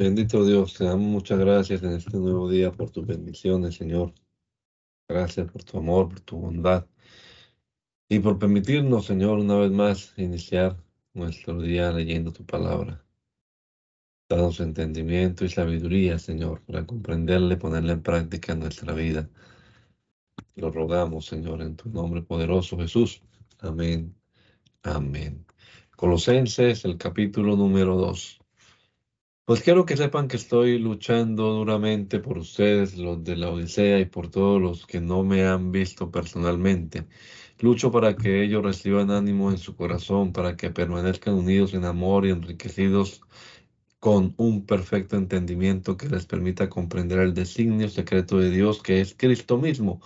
Bendito Dios, te damos muchas gracias en este nuevo día por tus bendiciones, Señor. Gracias por tu amor, por tu bondad y por permitirnos, Señor, una vez más iniciar nuestro día leyendo tu palabra. Danos entendimiento y sabiduría, Señor, para comprenderle ponerla en práctica en nuestra vida. Lo rogamos, Señor, en tu nombre poderoso, Jesús. Amén. Amén. Colosenses, el capítulo número 2. Pues quiero que sepan que estoy luchando duramente por ustedes, los de la Odisea, y por todos los que no me han visto personalmente. Lucho para que ellos reciban ánimo en su corazón, para que permanezcan unidos en amor y enriquecidos con un perfecto entendimiento que les permita comprender el designio secreto de Dios, que es Cristo mismo,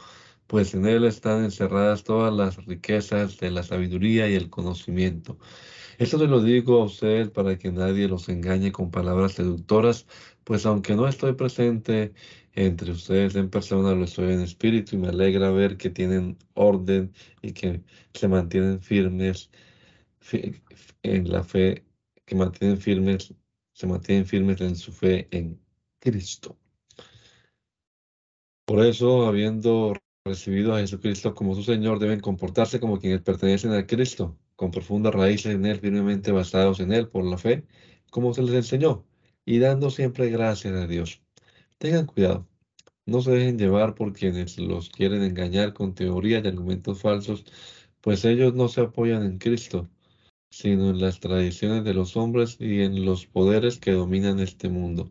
pues en Él están encerradas todas las riquezas de la sabiduría y el conocimiento. Esto se lo digo a ustedes para que nadie los engañe con palabras seductoras, pues aunque no estoy presente entre ustedes en persona, lo estoy en espíritu y me alegra ver que tienen orden y que se mantienen firmes en la fe, que mantienen firmes, se mantienen firmes en su fe en Cristo. Por eso, habiendo recibido a Jesucristo como su Señor, deben comportarse como quienes pertenecen a Cristo con profundas raíces en Él, firmemente basados en Él por la fe, como se les enseñó, y dando siempre gracias a Dios. Tengan cuidado, no se dejen llevar por quienes los quieren engañar con teorías y argumentos falsos, pues ellos no se apoyan en Cristo, sino en las tradiciones de los hombres y en los poderes que dominan este mundo.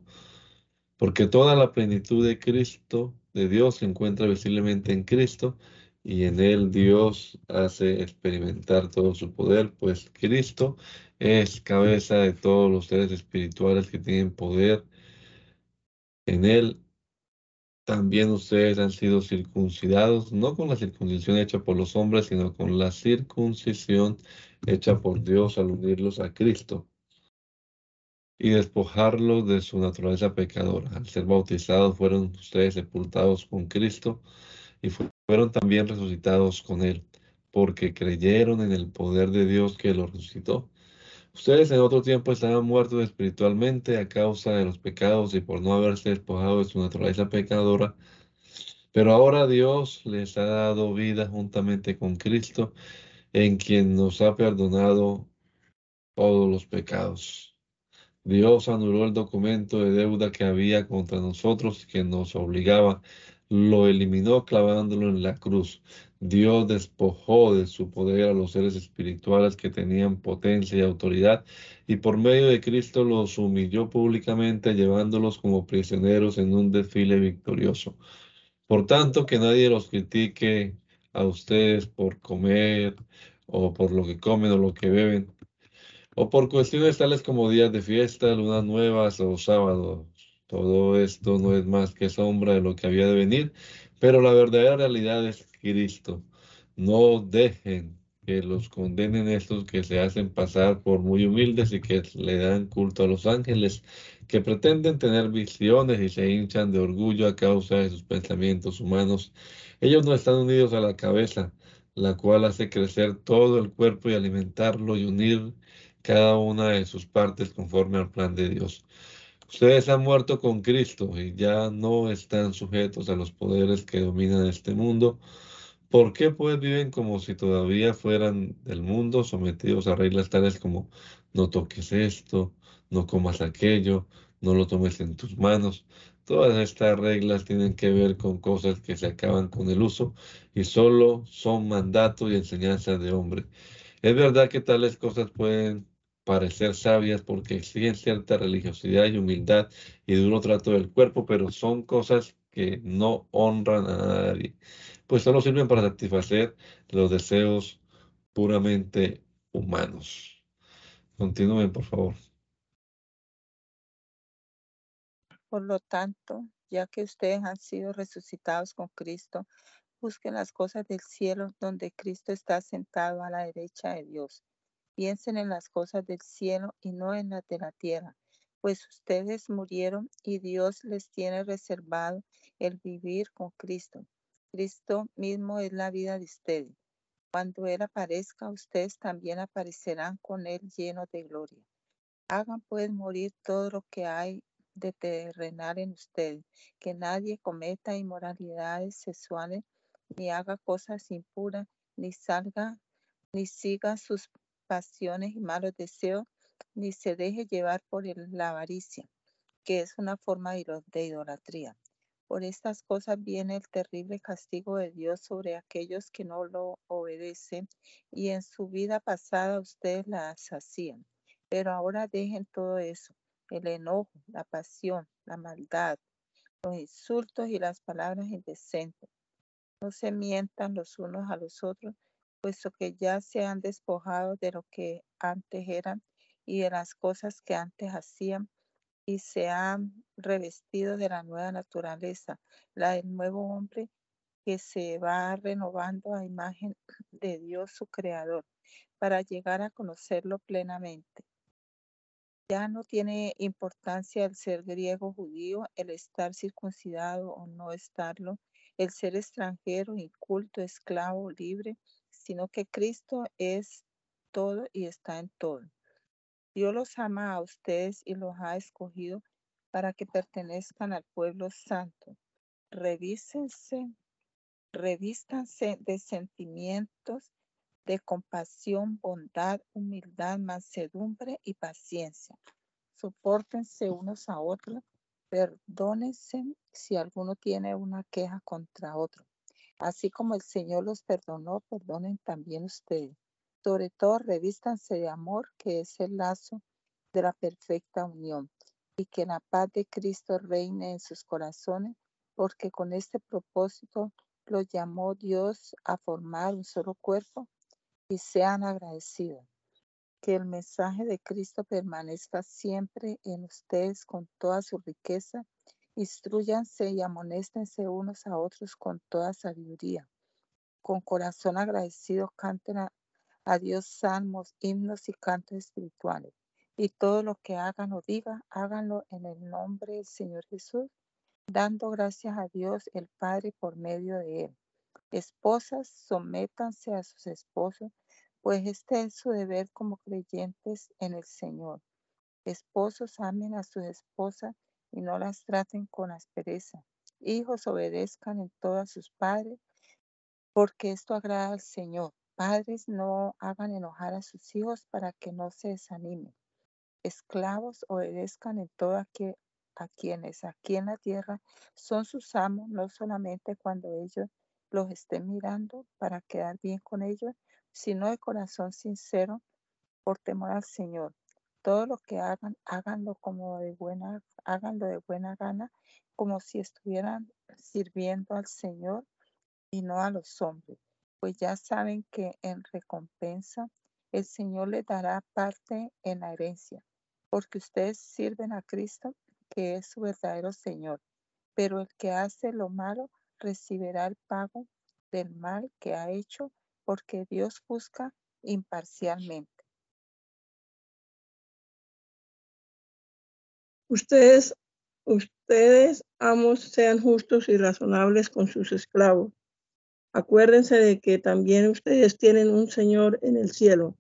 Porque toda la plenitud de Cristo, de Dios, se encuentra visiblemente en Cristo, y en él Dios hace experimentar todo su poder, pues Cristo es cabeza de todos los seres espirituales que tienen poder. En él también ustedes han sido circuncidados, no con la circuncisión hecha por los hombres, sino con la circuncisión hecha por Dios al unirlos a Cristo y despojarlos de su naturaleza pecadora. Al ser bautizados fueron ustedes sepultados con Cristo y fueron también resucitados con él, porque creyeron en el poder de Dios que lo resucitó. Ustedes en otro tiempo estaban muertos espiritualmente a causa de los pecados y por no haberse despojado de su naturaleza pecadora, pero ahora Dios les ha dado vida juntamente con Cristo, en quien nos ha perdonado todos los pecados. Dios anuló el documento de deuda que había contra nosotros que nos obligaba lo eliminó clavándolo en la cruz. Dios despojó de su poder a los seres espirituales que tenían potencia y autoridad y por medio de Cristo los humilló públicamente llevándolos como prisioneros en un desfile victorioso. Por tanto, que nadie los critique a ustedes por comer o por lo que comen o lo que beben, o por cuestiones tales como días de fiesta, lunas nuevas o sábados todo esto no es más que sombra de lo que había de venir, pero la verdadera realidad es Cristo. No dejen que los condenen estos que se hacen pasar por muy humildes y que le dan culto a los ángeles, que pretenden tener visiones y se hinchan de orgullo a causa de sus pensamientos humanos. Ellos no están unidos a la cabeza, la cual hace crecer todo el cuerpo y alimentarlo y unir cada una de sus partes conforme al plan de Dios. Ustedes han muerto con Cristo y ya no están sujetos a los poderes que dominan este mundo. ¿Por qué pues viven como si todavía fueran del mundo, sometidos a reglas tales como no toques esto, no comas aquello, no lo tomes en tus manos? Todas estas reglas tienen que ver con cosas que se acaban con el uso y solo son mandatos y enseñanzas de hombre. Es verdad que tales cosas pueden parecer sabias porque exigen cierta religiosidad y humildad y duro trato del cuerpo, pero son cosas que no honran a nadie, pues solo sirven para satisfacer los deseos puramente humanos. Continúen, por favor. Por lo tanto, ya que ustedes han sido resucitados con Cristo, busquen las cosas del cielo donde Cristo está sentado a la derecha de Dios. Piensen en las cosas del cielo y no en las de la tierra, pues ustedes murieron y Dios les tiene reservado el vivir con Cristo. Cristo mismo es la vida de ustedes. Cuando Él aparezca, ustedes también aparecerán con Él llenos de gloria. Hagan pues morir todo lo que hay de terrenal en ustedes, que nadie cometa inmoralidades sexuales, ni haga cosas impuras, ni salga, ni siga sus pasiones y malos deseos, ni se deje llevar por la avaricia, que es una forma de idolatría. Por estas cosas viene el terrible castigo de Dios sobre aquellos que no lo obedecen y en su vida pasada ustedes las hacían. Pero ahora dejen todo eso, el enojo, la pasión, la maldad, los insultos y las palabras indecentes. No se mientan los unos a los otros, puesto que ya se han despojado de lo que antes eran y de las cosas que antes hacían y se han revestido de la nueva naturaleza, la del nuevo hombre que se va renovando a imagen de Dios su creador para llegar a conocerlo plenamente. Ya no tiene importancia el ser griego judío, el estar circuncidado o no estarlo, el ser extranjero, inculto, esclavo, libre, sino que Cristo es todo y está en todo. Dios los ama a ustedes y los ha escogido para que pertenezcan al pueblo santo. Revísense, revístanse de sentimientos de compasión, bondad, humildad, mansedumbre y paciencia. Sopórtense unos a otros, perdónense si alguno tiene una queja contra otro. Así como el Señor los perdonó, perdonen también ustedes. Sobre todo, revístanse de amor, que es el lazo de la perfecta unión, y que la paz de Cristo reine en sus corazones, porque con este propósito los llamó Dios a formar un solo cuerpo y sean agradecidos. Que el mensaje de Cristo permanezca siempre en ustedes con toda su riqueza. Instruyanse y amonéstense unos a otros con toda sabiduría. Con corazón agradecido canten a, a Dios salmos, himnos y cantos espirituales. Y todo lo que hagan o digan, háganlo en el nombre del Señor Jesús, dando gracias a Dios el Padre por medio de Él. Esposas, sométanse a sus esposos, pues este es su deber como creyentes en el Señor. Esposos, amen a sus esposas y no las traten con aspereza. Hijos, obedezcan en todo a sus padres, porque esto agrada al Señor. Padres, no hagan enojar a sus hijos para que no se desanimen. Esclavos, obedezcan en todo a, a quienes aquí en la tierra son sus amos, no solamente cuando ellos los estén mirando para quedar bien con ellos, sino de corazón sincero por temor al Señor. Todo lo que hagan, háganlo como de buena, háganlo de buena gana, como si estuvieran sirviendo al Señor y no a los hombres, pues ya saben que en recompensa el Señor les dará parte en la herencia, porque ustedes sirven a Cristo, que es su verdadero Señor. Pero el que hace lo malo recibirá el pago del mal que ha hecho porque Dios busca imparcialmente. Ustedes, ustedes, amos, sean justos y razonables con sus esclavos. Acuérdense de que también ustedes tienen un Señor en el cielo.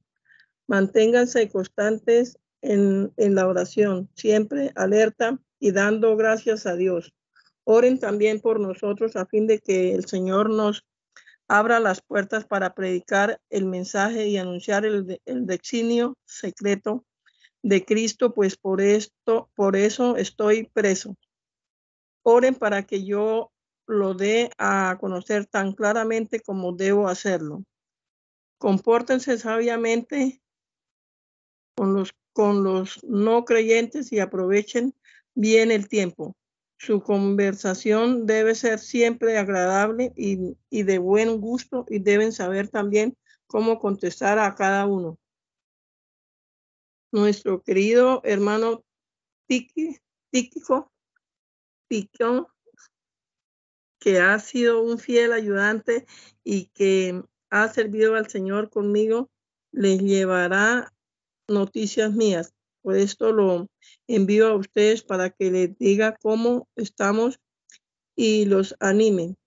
Manténganse constantes en, la oración, siempre alerta y dando gracias a Dios. Oren también por nosotros a fin de que el Señor nos abra las puertas para predicar el mensaje y anunciar el, el secreto de Cristo, pues por esto, por eso estoy preso. Oren para que yo lo dé a conocer tan claramente como debo hacerlo. Compórtense sabiamente con los, con los no creyentes y aprovechen bien el tiempo. Su conversación debe ser siempre agradable y, de buen gusto y deben saber también cómo contestar a cada uno. Nuestro querido hermano Tíquico, Piquón, que ha sido un fiel ayudante y que ha servido al Señor conmigo, les llevará noticias mías. Por esto lo envío a ustedes para que les diga cómo estamos y los animen.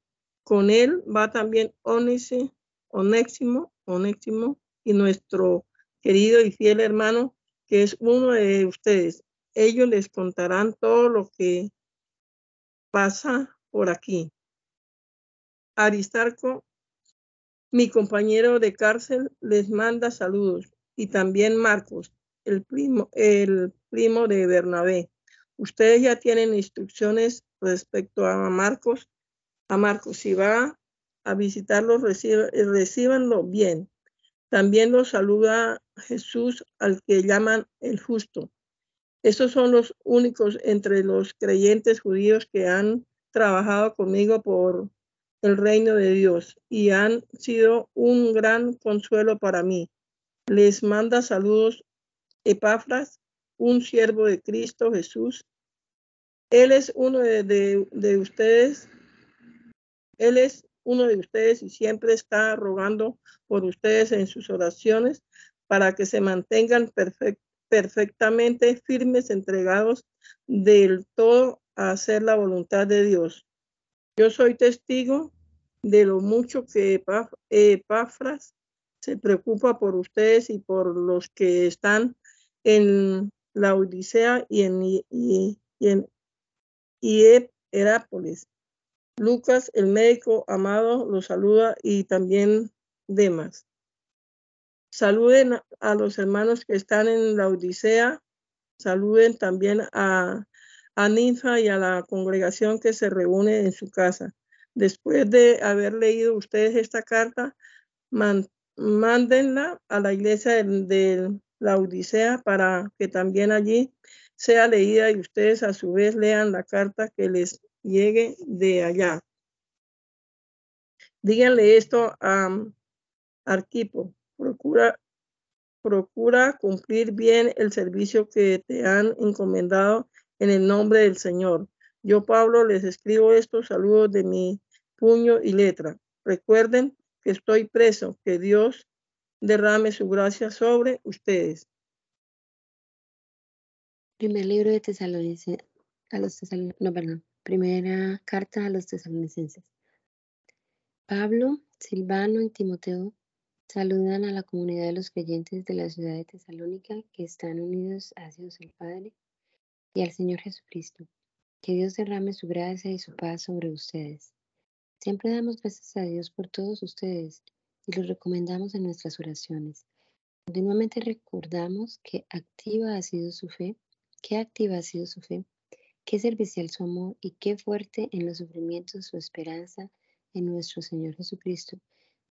Con él va también Onésimo, Onésimo, Onésimo y nuestro querido y fiel hermano, que es uno de ustedes. ellos les contarán todo lo que pasa por aquí. Aristarco, mi compañero de cárcel, les manda saludos y también Marcos, el primo, el primo de Bernabé. Ustedes ya tienen instrucciones respecto a Marcos. A Marcos, si va a visitarlos, recibanlo bien. También los saluda Jesús al que llaman el justo. Estos son los únicos entre los creyentes judíos que han trabajado conmigo por el reino de Dios y han sido un gran consuelo para mí. Les manda saludos Epafras, un siervo de Cristo Jesús. Él es uno de, de ustedes. Él es uno de ustedes y siempre está rogando por ustedes en sus oraciones para que se mantengan perfectamente firmes, entregados del todo a hacer la voluntad de Dios. Yo soy testigo de lo mucho que Epafras se preocupa por ustedes y por los que están en la Odisea y en, y, en Herápolis. Lucas, el médico amado, los saluda y también Demas. Saluden a los hermanos que están en la Odisea. Saluden también a, Ninfa y a la congregación que se reúne en su casa. Después de haber leído ustedes esta carta, mándenla a la iglesia de la Odisea para que también allí sea leída y ustedes a su vez lean la carta que les llegue de allá. Díganle esto a Arquipo. Procura, procura cumplir bien el servicio que te han encomendado en el nombre del Señor. Yo, Pablo, les escribo estos saludos de mi puño y letra. Recuerden que estoy preso, que Dios derrame su gracia sobre ustedes. Primer libro de Tesalonicenses, a los no, perdón, Primera carta a los tesalonicenses. Pablo, Silvano y Timoteo saludan a la comunidad de los creyentes de la ciudad de Tesalónica que están unidos a Dios el Padre y al Señor Jesucristo. Que Dios derrame su gracia y su paz sobre ustedes. Siempre damos gracias a Dios por todos ustedes y los recomendamos en nuestras oraciones. Continuamente recordamos que activa ha sido su fe, que activa ha sido su fe Qué servicial su amor y qué fuerte en los sufrimientos su esperanza en nuestro Señor Jesucristo,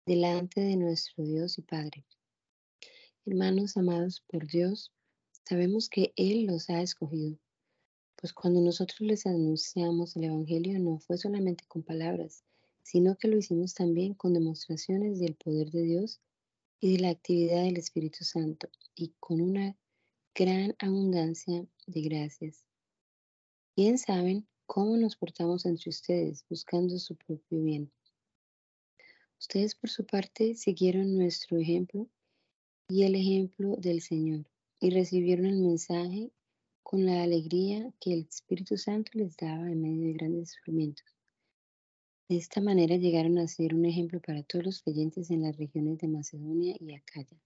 delante de nuestro Dios y Padre. Hermanos amados por Dios, sabemos que Él los ha escogido, pues cuando nosotros les anunciamos el Evangelio no fue solamente con palabras, sino que lo hicimos también con demostraciones del poder de Dios y de la actividad del Espíritu Santo y con una gran abundancia de gracias. Bien saben cómo nos portamos entre ustedes, buscando su propio bien. Ustedes por su parte siguieron nuestro ejemplo y el ejemplo del Señor y recibieron el mensaje con la alegría que el Espíritu Santo les daba en medio de grandes sufrimientos. De esta manera llegaron a ser un ejemplo para todos los creyentes en las regiones de Macedonia y Acaya.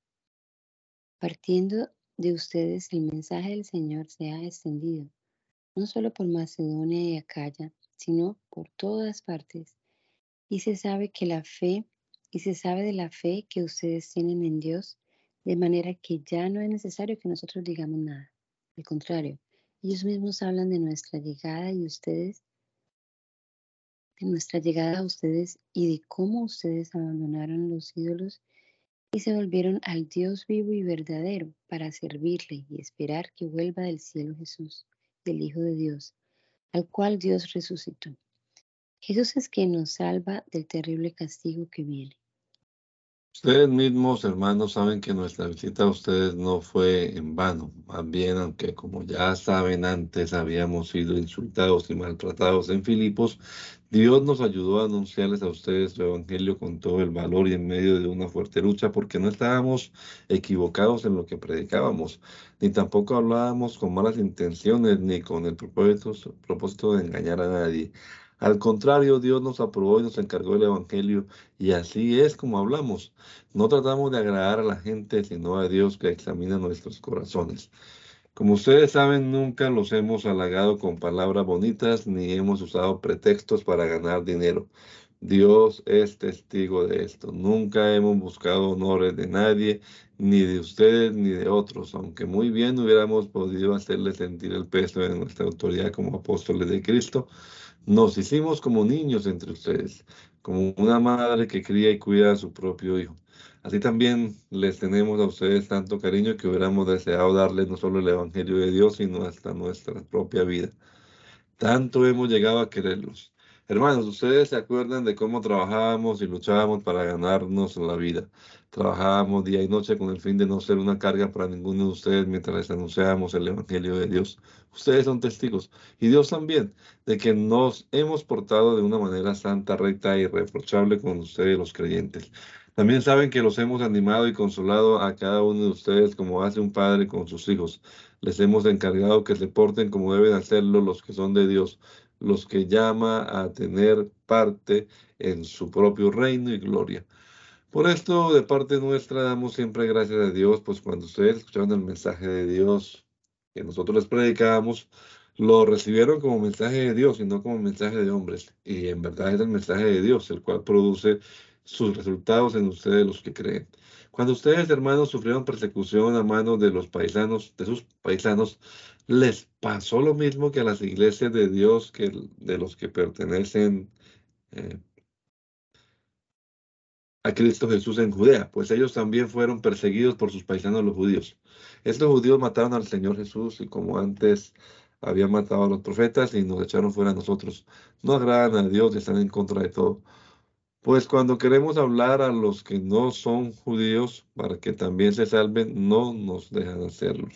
Partiendo de ustedes, el mensaje del Señor se ha extendido no solo por Macedonia y Acaya, sino por todas partes. Y se sabe que la fe, y se sabe de la fe que ustedes tienen en Dios, de manera que ya no es necesario que nosotros digamos nada. Al contrario, ellos mismos hablan de nuestra llegada y ustedes, de nuestra llegada a ustedes y de cómo ustedes abandonaron los ídolos y se volvieron al Dios vivo y verdadero para servirle y esperar que vuelva del cielo Jesús del Hijo de Dios, al cual Dios resucitó. Jesús es quien nos salva del terrible castigo que viene. Ustedes mismos, hermanos, saben que nuestra visita a ustedes no fue en vano. Más bien, aunque como ya saben, antes habíamos sido insultados y maltratados en Filipos, Dios nos ayudó a anunciarles a ustedes su evangelio con todo el valor y en medio de una fuerte lucha, porque no estábamos equivocados en lo que predicábamos, ni tampoco hablábamos con malas intenciones, ni con el propósito, propósito de engañar a nadie. Al contrario, Dios nos aprobó y nos encargó el Evangelio y así es como hablamos. No tratamos de agradar a la gente, sino a Dios que examina nuestros corazones. Como ustedes saben, nunca los hemos halagado con palabras bonitas ni hemos usado pretextos para ganar dinero. Dios es testigo de esto. Nunca hemos buscado honores de nadie, ni de ustedes ni de otros, aunque muy bien hubiéramos podido hacerles sentir el peso de nuestra autoridad como apóstoles de Cristo. Nos hicimos como niños entre ustedes, como una madre que cría y cuida a su propio hijo. Así también les tenemos a ustedes tanto cariño que hubiéramos deseado darles no solo el Evangelio de Dios, sino hasta nuestra propia vida. Tanto hemos llegado a quererlos. Hermanos, ustedes se acuerdan de cómo trabajábamos y luchábamos para ganarnos la vida. Trabajábamos día y noche con el fin de no ser una carga para ninguno de ustedes mientras les anunciábamos el Evangelio de Dios. Ustedes son testigos, y Dios también, de que nos hemos portado de una manera santa, recta y irreprochable con ustedes los creyentes. También saben que los hemos animado y consolado a cada uno de ustedes como hace un padre con sus hijos. Les hemos encargado que se porten como deben hacerlo los que son de Dios, los que llama a tener parte en su propio reino y gloria. Por esto, de parte nuestra, damos siempre gracias a Dios, pues cuando ustedes escucharon el mensaje de Dios que nosotros les predicábamos, lo recibieron como mensaje de Dios y no como mensaje de hombres. Y en verdad es el mensaje de Dios, el cual produce sus resultados en ustedes los que creen. Cuando ustedes, hermanos, sufrieron persecución a manos de los paisanos, de sus paisanos, les pasó lo mismo que a las iglesias de Dios que de los que pertenecen eh, a Cristo Jesús en Judea, pues ellos también fueron perseguidos por sus paisanos los judíos. Estos judíos mataron al Señor Jesús y como antes habían matado a los profetas y nos echaron fuera a nosotros. No agradan a Dios y están en contra de todo. Pues cuando queremos hablar a los que no son judíos para que también se salven, no nos dejan hacerlo.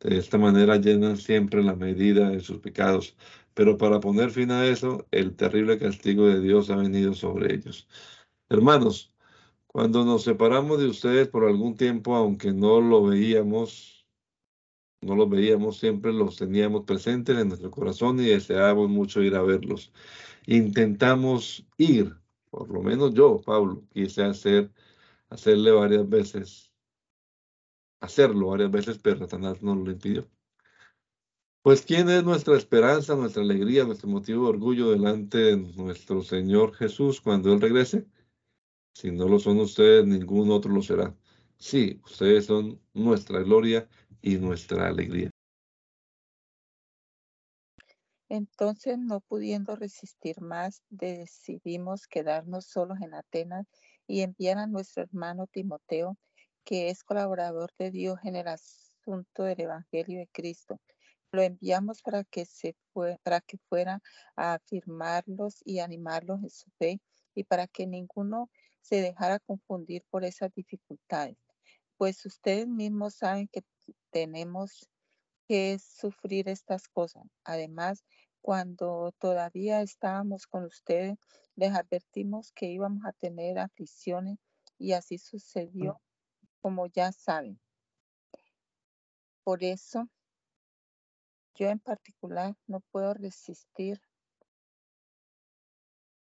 De esta manera llenan siempre la medida de sus pecados. Pero para poner fin a eso, el terrible castigo de Dios ha venido sobre ellos. Hermanos, cuando nos separamos de ustedes por algún tiempo, aunque no lo veíamos, no los veíamos, siempre los teníamos presentes en nuestro corazón y deseábamos mucho ir a verlos. Intentamos ir por lo menos yo, Pablo, quise hacer, hacerle varias veces, hacerlo varias veces, pero Satanás no lo impidió. Pues, ¿quién es nuestra esperanza, nuestra alegría, nuestro motivo de orgullo delante de nuestro Señor Jesús cuando Él regrese? Si no lo son ustedes, ningún otro lo será. Sí, ustedes son nuestra gloria y nuestra alegría. Entonces, no pudiendo resistir más, decidimos quedarnos solos en Atenas y enviar a nuestro hermano Timoteo, que es colaborador de Dios en el asunto del Evangelio de Cristo. Lo enviamos para que, se para que fuera a afirmarlos y animarlos en su fe y para que ninguno se dejara confundir por esas dificultades. Pues ustedes mismos saben que tenemos que sufrir estas cosas. Además, cuando todavía estábamos con ustedes, les advertimos que íbamos a tener aflicciones y así sucedió, como ya saben. Por eso, yo en particular no puedo resistir.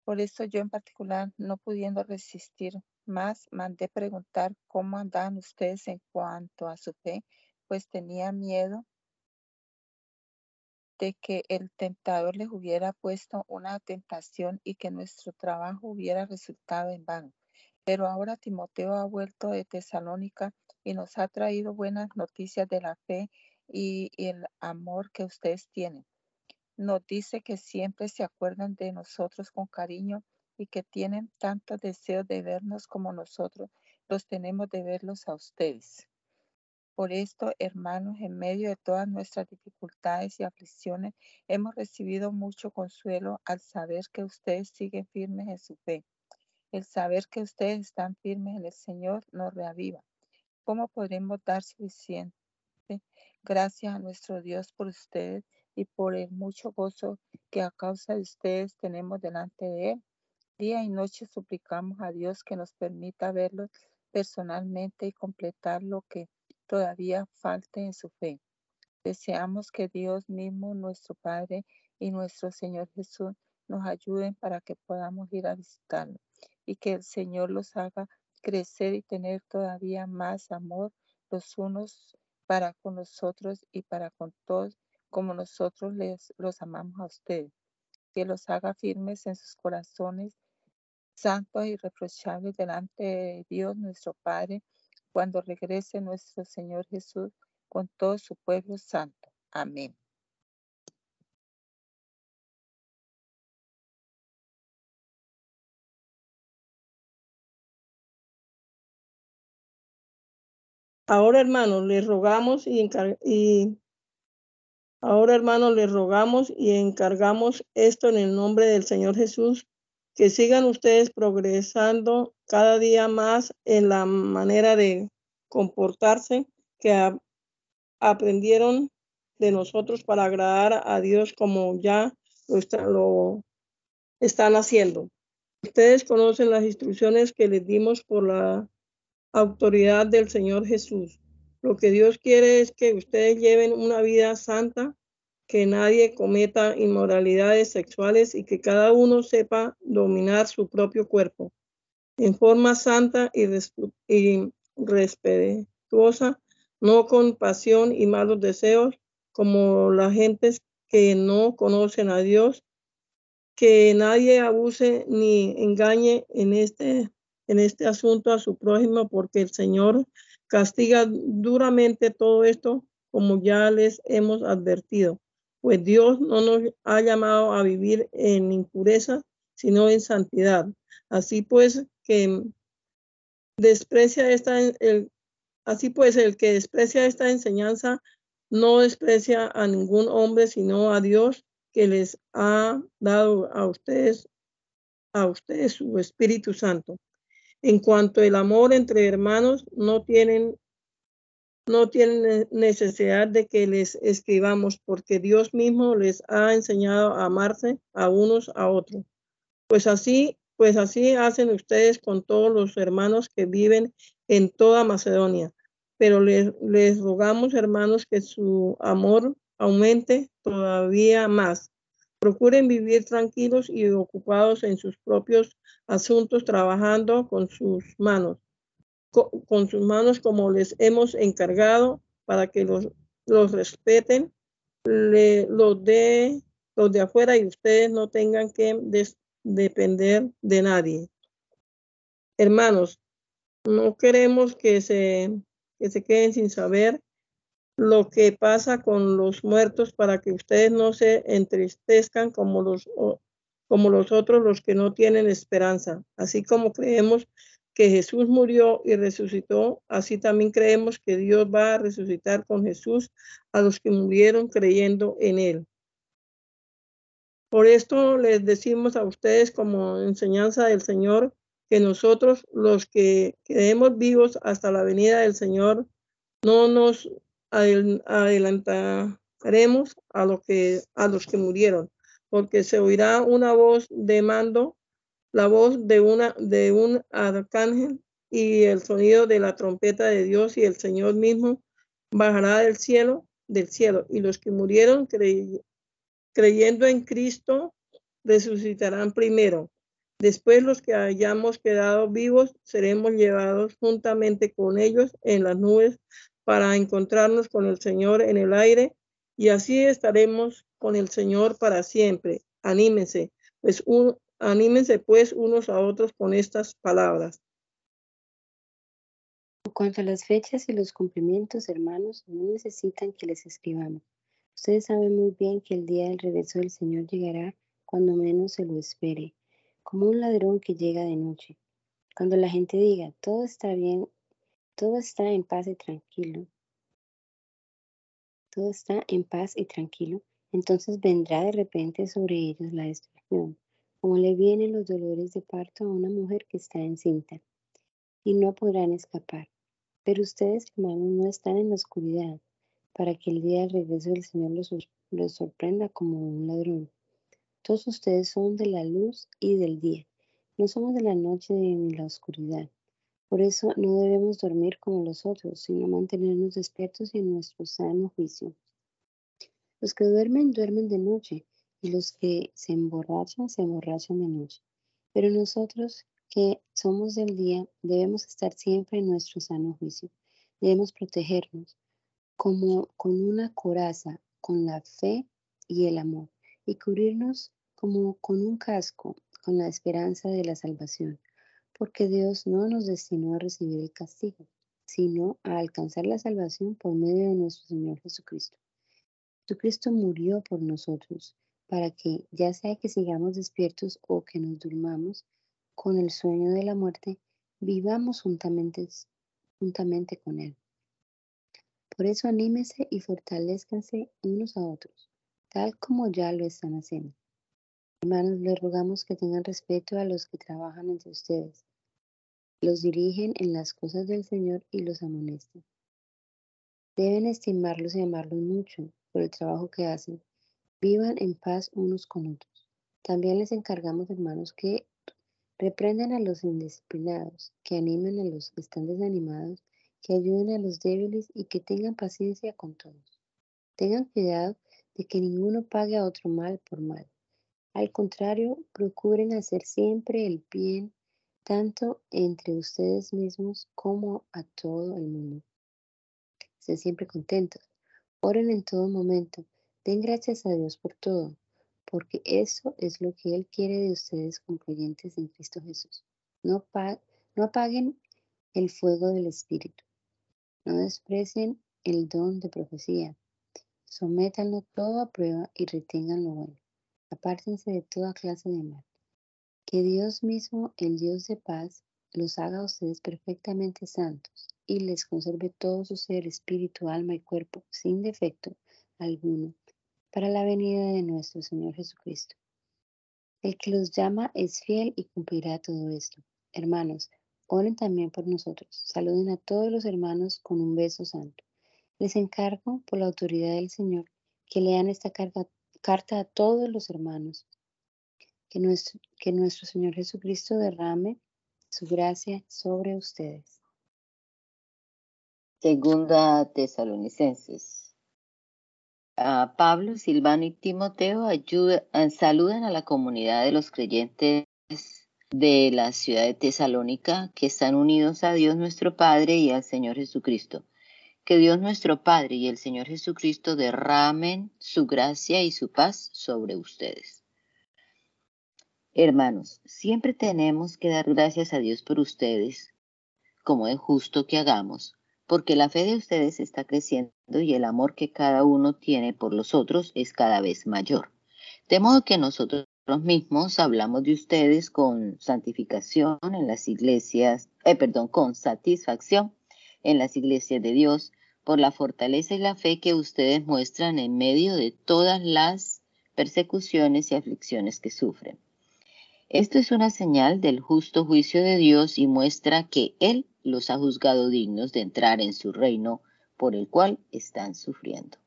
Por eso yo en particular, no pudiendo resistir más, mandé preguntar cómo andaban ustedes en cuanto a su fe, pues tenía miedo de que el tentador les hubiera puesto una tentación y que nuestro trabajo hubiera resultado en vano. Pero ahora Timoteo ha vuelto de Tesalónica y nos ha traído buenas noticias de la fe y, el amor que ustedes tienen. Nos dice que siempre se acuerdan de nosotros con cariño y que tienen tanto deseo de vernos como nosotros los tenemos de verlos a ustedes. Por esto, hermanos, en medio de todas nuestras dificultades y aflicciones, hemos recibido mucho consuelo al saber que ustedes siguen firmes en su fe. El saber que ustedes están firmes en el Señor nos reaviva. ¿Cómo podremos dar suficiente gracias a nuestro Dios por ustedes y por el mucho gozo que a causa de ustedes tenemos delante de Él? Día y noche suplicamos a Dios que nos permita verlos personalmente y completar lo que todavía falte en su fe. Deseamos que Dios mismo, nuestro Padre y nuestro Señor Jesús nos ayuden para que podamos ir a visitarlo y que el Señor los haga crecer y tener todavía más amor los unos para con nosotros y para con todos, como nosotros les los amamos a ustedes. Que los haga firmes en sus corazones, santos y irreprochables delante de Dios nuestro Padre, cuando regrese nuestro Señor Jesús con todo su pueblo santo. Amén. Ahora, hermanos, les rogamos y, y ahora, hermanos, les rogamos y encargamos esto en el nombre del Señor Jesús, que sigan ustedes progresando cada día más en la manera de comportarse que aprendieron de nosotros para agradar a Dios como ya lo, lo están haciendo. Ustedes conocen las instrucciones que les dimos por la autoridad del Señor Jesús. Lo que Dios quiere es que ustedes lleven una vida santa, que nadie cometa inmoralidades sexuales y que cada uno sepa dominar su propio cuerpo en forma santa y, respetuosa, no con pasión y malos deseos, como las gentes que no conocen a Dios, que nadie abuse ni engañe en este en este asunto a su prójimo porque el Señor castiga duramente todo esto como ya les hemos advertido. Pues Dios no nos ha llamado a vivir en impureza, sino en santidad. Así pues que desprecia esta el, así pues el que desprecia esta enseñanza no desprecia a ningún hombre, sino a Dios que les ha dado a ustedes a ustedes su Espíritu Santo. En cuanto al amor entre hermanos, no tienen, no tienen necesidad de que les escribamos, porque Dios mismo les ha enseñado a amarse a unos a otros. Pues así, pues así hacen ustedes con todos los hermanos que viven en toda Macedonia. Pero les, les rogamos, hermanos, que su amor aumente todavía más. Procuren vivir tranquilos y ocupados en sus propios asuntos trabajando con sus manos, con, sus manos como les hemos encargado para que los, los respeten, los, de, los de afuera y ustedes no tengan que depender de nadie. Hermanos, no queremos que se, que se queden sin saber lo que pasa con los muertos para que ustedes no se entristezcan como los como los otros los que no tienen esperanza. Así como creemos que Jesús murió y resucitó, así también creemos que Dios va a resucitar con Jesús a los que murieron creyendo en Él. Por esto les decimos a ustedes como enseñanza del Señor que nosotros los que quedemos vivos hasta la venida del Señor no nos adelantaremos a, lo que, a los que murieron porque se oirá una voz de mando, la voz de, una, de un arcángel y el sonido de la trompeta de Dios y el Señor mismo bajará del cielo, del cielo, y los que murieron creyendo en Cristo resucitarán primero. Después los que hayamos quedado vivos seremos llevados juntamente con ellos en las nubes para encontrarnos con el Señor en el aire y así estaremos con el Señor para siempre. Anímense, pues un, anímense pues unos a otros con estas palabras. En cuanto a las fechas y los cumplimientos, hermanos, no necesitan que les escribamos. Ustedes saben muy bien que el día del regreso del Señor llegará cuando menos se lo espere, como un ladrón que llega de noche. Cuando la gente diga, todo está bien, todo está en paz y tranquilo, todo está en paz y tranquilo, entonces vendrá de repente sobre ellos la destrucción, como le vienen los dolores de parto a una mujer que está encinta, y no podrán escapar. Pero ustedes, hermanos, no están en la oscuridad, para que el día del regreso del Señor los, sorprenda como un ladrón. Todos ustedes son de la luz y del día, no somos de la noche ni de la oscuridad. Por eso no debemos dormir como los otros, sino mantenernos despiertos y en nuestro sano juicio. Los que duermen, duermen de noche, y los que se emborrachan, se emborrachan de noche. Pero nosotros que somos del día, debemos estar siempre en nuestro sano juicio. Debemos protegernos, como con una coraza, con la fe y el amor, y cubrirnos como con un casco, con la esperanza de la salvación, porque Dios no nos destinó a recibir el castigo, sino a alcanzar la salvación por medio de nuestro Señor Jesucristo. Jesucristo murió por nosotros, para que, ya sea que sigamos despiertos o que nos durmamos con el sueño de la muerte, vivamos juntamente, juntamente con Él. Por eso anímese y fortalezcanse unos a otros, tal como ya lo están haciendo. Hermanos, les rogamos que tengan respeto a los que trabajan entre ustedes los dirigen en las cosas del Señor y los amonestan. Deben estimarlos y amarlos mucho por el trabajo que hacen. Vivan en paz unos con otros. También les encargamos, hermanos, que reprendan a los indisciplinados, que animen a los que están desanimados, que ayuden a los débiles y que tengan paciencia con todos. Tengan cuidado de que ninguno pague a otro mal por mal. Al contrario, procuren hacer siempre el bien tanto entre ustedes mismos como a todo el mundo. Estén siempre contentos. Oren en todo momento. Den gracias a Dios por todo, porque eso es lo que Él quiere de ustedes como creyentes en Cristo Jesús. No, no apaguen el fuego del Espíritu. No desprecien el don de profecía. Sométanlo todo a prueba y retengan lo bueno. Apártense de toda clase de mal. Que Dios mismo, el Dios de paz, los haga a ustedes perfectamente santos y les conserve todo su ser, espíritu, alma y cuerpo, sin defecto alguno, para la venida de nuestro Señor Jesucristo. El que los llama es fiel y cumplirá todo esto. Hermanos, oren también por nosotros. Saluden a todos los hermanos con un beso santo. Les encargo, por la autoridad del Señor, que lean esta carta, a todos los hermanos que nuestro, que nuestro Señor Jesucristo derrame su gracia sobre ustedes. Segunda Tesalonicenses. Pablo, Silvano y Timoteo ayuda, saludan a la comunidad de los creyentes de la ciudad de Tesalónica que están unidos a Dios nuestro Padre y al Señor Jesucristo. Que Dios nuestro Padre y el Señor Jesucristo derramen su gracia y su paz sobre ustedes. Hermanos, siempre tenemos que dar gracias a Dios por ustedes, como es justo que hagamos, porque la fe de ustedes está creciendo y el amor que cada uno tiene por los otros es cada vez mayor. De modo que nosotros mismos hablamos de ustedes con santificación en las iglesias, eh, perdón, con satisfacción en las iglesias de Dios por la fortaleza y la fe que ustedes muestran en medio de todas las persecuciones y aflicciones que sufren. Esto es una señal del justo juicio de Dios y muestra que Él los ha juzgado dignos de entrar en su reino por el cual están sufriendo.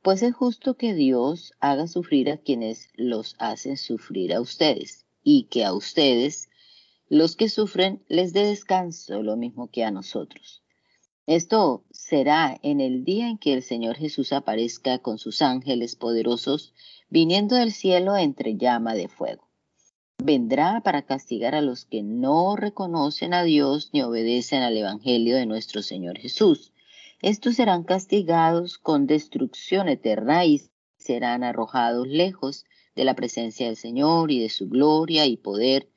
Pues es justo que Dios haga sufrir a quienes los hacen sufrir a ustedes y que a ustedes, los que sufren, les dé descanso lo mismo que a nosotros. Esto será en el día en que el Señor Jesús aparezca con sus ángeles poderosos, viniendo del cielo entre llama de fuego vendrá para castigar a los que no reconocen a Dios ni obedecen al Evangelio de nuestro Señor Jesús. Estos serán castigados con destrucción eterna y serán arrojados lejos de la presencia del Señor y de su gloria y poder,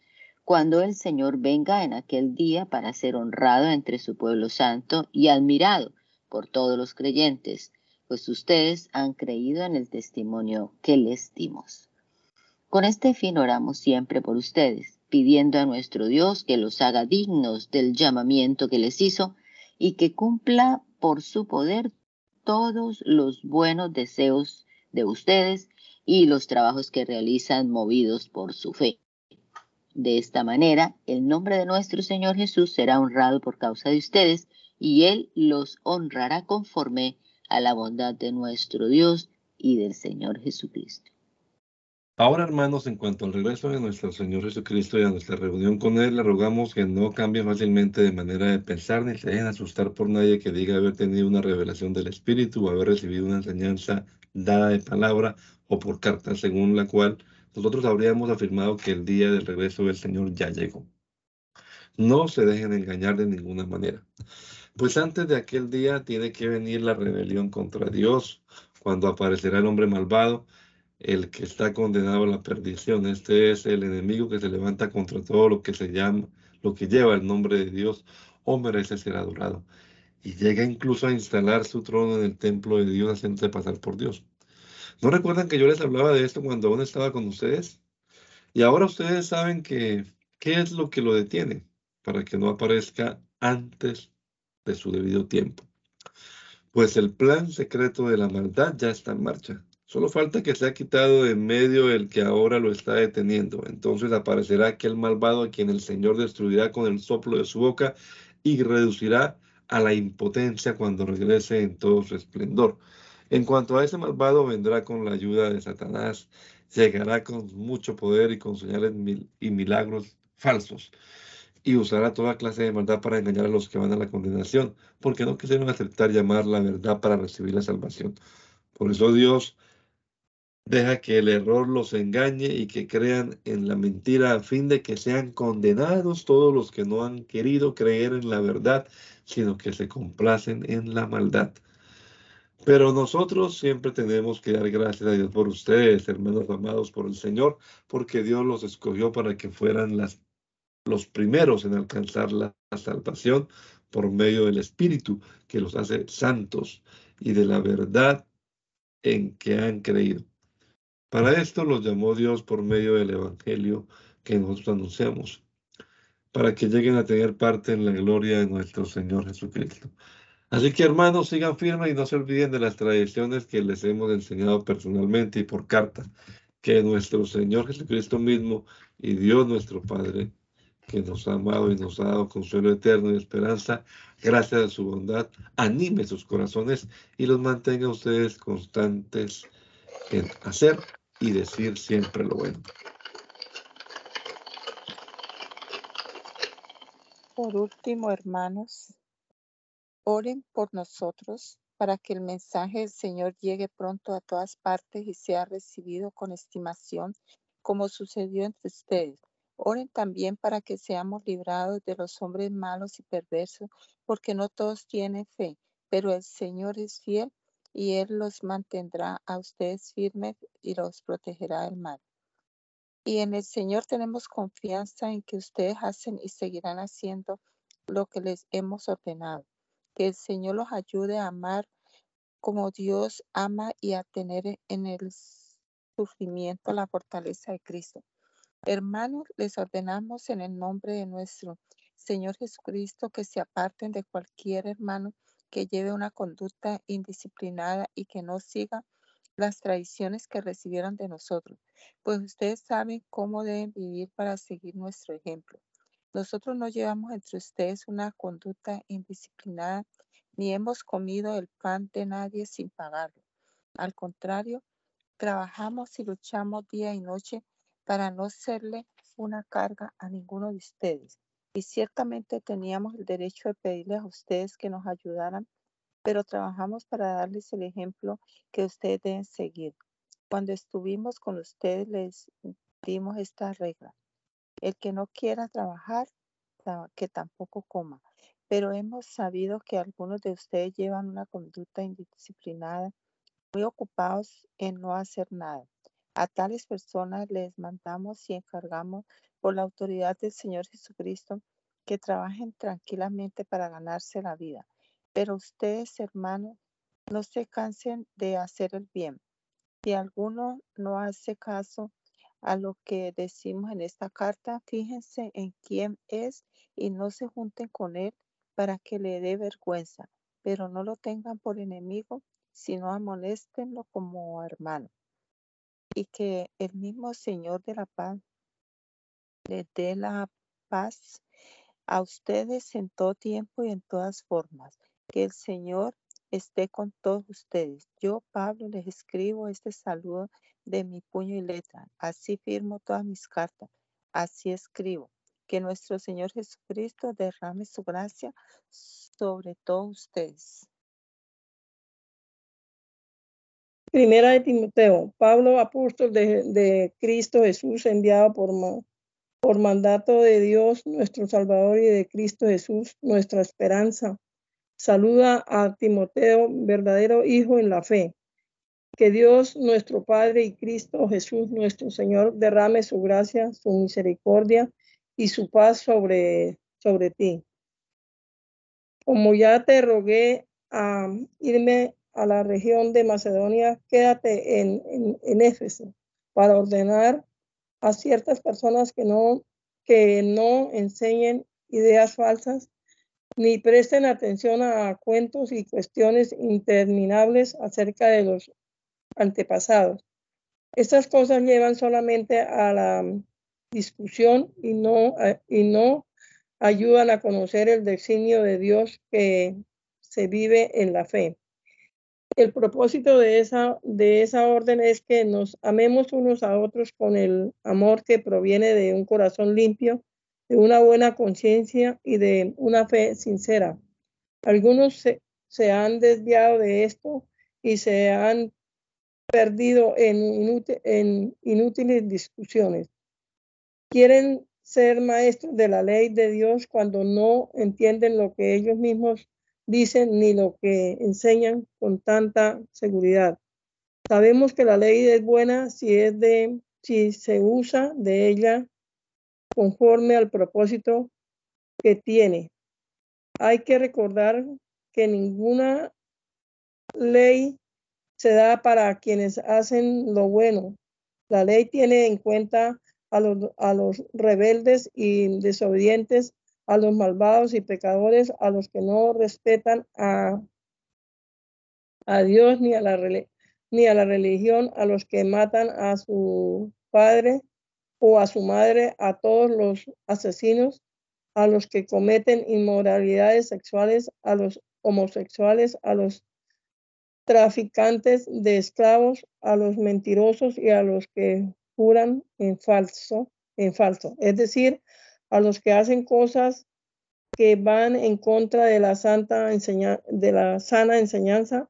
cuando el Señor venga en aquel día para ser honrado entre su pueblo santo y admirado por todos los creyentes, pues ustedes han creído en el testimonio que les dimos. Con este fin oramos siempre por ustedes, pidiendo a nuestro Dios que los haga dignos del llamamiento que les hizo y que cumpla por su poder todos los buenos deseos de ustedes y los trabajos que realizan movidos por su fe. De esta manera, el nombre de nuestro Señor Jesús será honrado por causa de ustedes y Él los honrará conforme a la bondad de nuestro Dios y del Señor Jesucristo. Ahora, hermanos, en cuanto al regreso de nuestro Señor Jesucristo y a nuestra reunión con Él, le rogamos que no cambien fácilmente de manera de pensar ni se dejen asustar por nadie que diga haber tenido una revelación del Espíritu o haber recibido una enseñanza dada de palabra o por carta, según la cual nosotros habríamos afirmado que el día del regreso del Señor ya llegó. No se dejen engañar de ninguna manera. Pues antes de aquel día tiene que venir la rebelión contra Dios, cuando aparecerá el hombre malvado, el que está condenado a la perdición. Este es el enemigo que se levanta contra todo lo que se llama, lo que lleva el nombre de Dios o merece ser adorado. Y llega incluso a instalar su trono en el templo de Dios, haciéndose pasar por Dios. ¿No recuerdan que yo les hablaba de esto cuando aún estaba con ustedes? Y ahora ustedes saben que, ¿qué es lo que lo detiene? Para que no aparezca antes de su debido tiempo. Pues el plan secreto de la maldad ya está en marcha. Solo falta que sea quitado de medio el que ahora lo está deteniendo. Entonces aparecerá aquel malvado a quien el Señor destruirá con el soplo de su boca y reducirá a la impotencia cuando regrese en todo su esplendor. En cuanto a ese malvado, vendrá con la ayuda de Satanás, llegará con mucho poder y con señales y milagros falsos y usará toda clase de maldad para engañar a los que van a la condenación, porque no quisieron aceptar llamar la verdad para recibir la salvación. Por eso Dios deja que el error los engañe y que crean en la mentira a fin de que sean condenados todos los que no han querido creer en la verdad, sino que se complacen en la maldad. Pero nosotros siempre tenemos que dar gracias a Dios por ustedes, hermanos amados por el Señor, porque Dios los escogió para que fueran los primeros en alcanzar la salvación por medio del Espíritu que los hace santos y de la verdad en que han creído. Para esto los llamó Dios por medio del Evangelio que nosotros anunciamos, para que lleguen a tener parte en la gloria de nuestro Señor Jesucristo. Así que hermanos, sigan firmes y no se olviden de las tradiciones que les hemos enseñado personalmente y por carta, que nuestro Señor Jesucristo mismo y Dios nuestro Padre que nos ha amado y nos ha dado consuelo eterno y esperanza, gracias a su bondad, anime sus corazones y los mantenga ustedes constantes en hacer y decir siempre lo bueno. Por último, hermanos, oren por nosotros para que el mensaje del Señor llegue pronto a todas partes y sea recibido con estimación, como sucedió entre ustedes Oren también para que seamos librados de los hombres malos y perversos, porque no todos tienen fe, pero el Señor es fiel y Él los mantendrá a ustedes firmes y los protegerá del mal. Y en el Señor tenemos confianza en que ustedes hacen y seguirán haciendo lo que les hemos ordenado. Que el Señor los ayude a amar como Dios ama y a tener en el sufrimiento la fortaleza de Cristo. Hermanos, les ordenamos en el nombre de nuestro Señor Jesucristo que se aparten de cualquier hermano que lleve una conducta indisciplinada y que no siga las tradiciones que recibieron de nosotros, pues ustedes saben cómo deben vivir para seguir nuestro ejemplo. Nosotros no llevamos entre ustedes una conducta indisciplinada, ni hemos comido el pan de nadie sin pagarlo. Al contrario, trabajamos y luchamos día y noche para no serle una carga a ninguno de ustedes. Y ciertamente teníamos el derecho de pedirles a ustedes que nos ayudaran, pero trabajamos para darles el ejemplo que ustedes deben seguir. Cuando estuvimos con ustedes les dimos esta regla. El que no quiera trabajar, que tampoco coma. Pero hemos sabido que algunos de ustedes llevan una conducta indisciplinada, muy ocupados en no hacer nada. A tales personas les mandamos y encargamos por la autoridad del Señor Jesucristo que trabajen tranquilamente para ganarse la vida. Pero ustedes, hermanos, no se cansen de hacer el bien. Si alguno no hace caso a lo que decimos en esta carta, fíjense en quién es y no se junten con él para que le dé vergüenza, pero no lo tengan por enemigo, sino amonéstenlo como hermano y que el mismo Señor de la paz les dé la paz a ustedes en todo tiempo y en todas formas. Que el Señor esté con todos ustedes. Yo, Pablo, les escribo este saludo de mi puño y letra. Así firmo todas mis cartas. Así escribo. Que nuestro Señor Jesucristo derrame su gracia sobre todos ustedes. Primera de Timoteo, Pablo, apóstol de, Cristo Jesús, enviado por, por mandato de Dios, nuestro Salvador, y de Cristo Jesús, nuestra esperanza. Saluda a Timoteo, verdadero hijo en la fe. Que Dios nuestro Padre y Cristo Jesús nuestro Señor derrame su gracia, su misericordia y su paz sobre, sobre ti. Como ya te rogué a irme a la región de Macedonia, quédate en, en, en Éfeso para ordenar a ciertas personas que no, que no enseñen ideas falsas ni presten atención a cuentos y cuestiones interminables acerca de los antepasados. Estas cosas llevan solamente a la discusión y no, y no ayudan a conocer el designio de Dios que se vive en la fe. El propósito de esa, de esa orden es que nos amemos unos a otros con el amor que proviene de un corazón limpio de una buena conciencia y de una fe sincera. Algunos se, han desviado de esto y se han perdido en, en inútiles discusiones. Quieren ser maestros de la ley de Dios cuando no entienden lo que ellos mismos dicen ni lo que enseñan con tanta seguridad. Sabemos que la ley es buena si es de si se usa de ella conforme al propósito que tiene. Hay que recordar que ninguna ley se da para quienes hacen lo bueno. La ley tiene en cuenta a los, a los rebeldes y desobedientes, a los malvados y pecadores, a los que no respetan a, a Dios ni a, la, ni a la religión, a los que matan a su padre o a su madre, a todos los asesinos, a los que cometen inmoralidades sexuales, a los homosexuales, a los traficantes de esclavos, a los mentirosos y a los que juran en falso, en falso, es decir, a los que hacen cosas que van en contra de la santa enseñanza, de la sana enseñanza.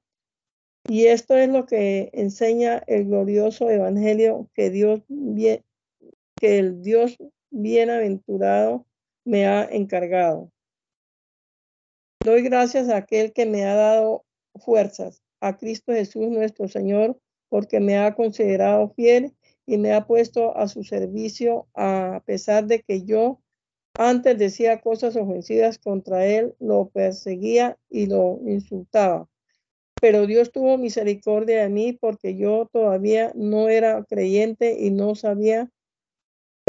Y esto es lo que enseña el glorioso evangelio que Dios que el Dios bienaventurado me ha encargado. Doy gracias a aquel que me ha dado fuerzas, a Cristo Jesús nuestro Señor, porque me ha considerado fiel y me ha puesto a su servicio a pesar de que yo antes decía cosas ofensivas contra él, lo perseguía y lo insultaba. Pero Dios tuvo misericordia de mí porque yo todavía no era creyente y no sabía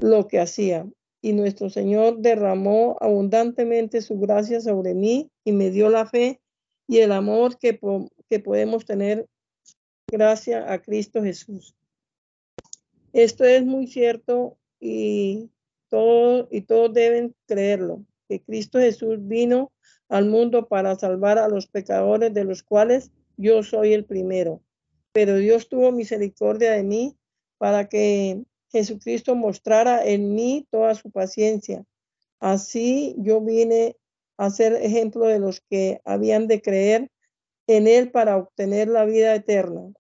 lo que hacía. Y nuestro Señor derramó abundantemente su gracia sobre mí y me dio la fe y el amor que, que podemos tener gracias a Cristo Jesús. Esto es muy cierto y, todo, y todos deben creerlo, que Cristo Jesús vino al mundo para salvar a los pecadores de los cuales yo soy el primero. Pero Dios tuvo misericordia de mí para que Jesucristo mostrara en mí toda su paciencia. Así yo vine a ser ejemplo de los que habían de creer en Él para obtener la vida eterna.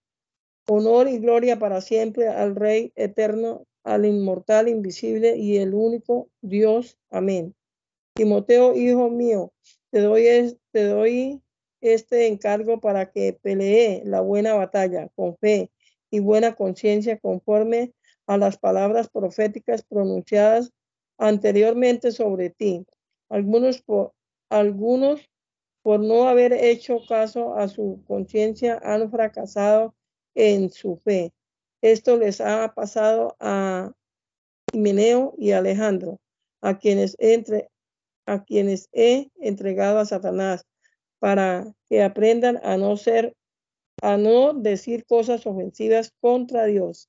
Honor y gloria para siempre al Rey eterno, al inmortal, invisible y el único Dios. Amén. Timoteo, hijo mío, te doy, te doy este encargo para que pelee la buena batalla con fe y buena conciencia conforme a las palabras proféticas pronunciadas anteriormente sobre ti. Algunos por, algunos por no haber hecho caso a su conciencia han fracasado en su fe. Esto les ha pasado a Himeneo y Alejandro, a quienes, entre, a quienes he entregado a Satanás para que aprendan a no ser, a no decir cosas ofensivas contra Dios.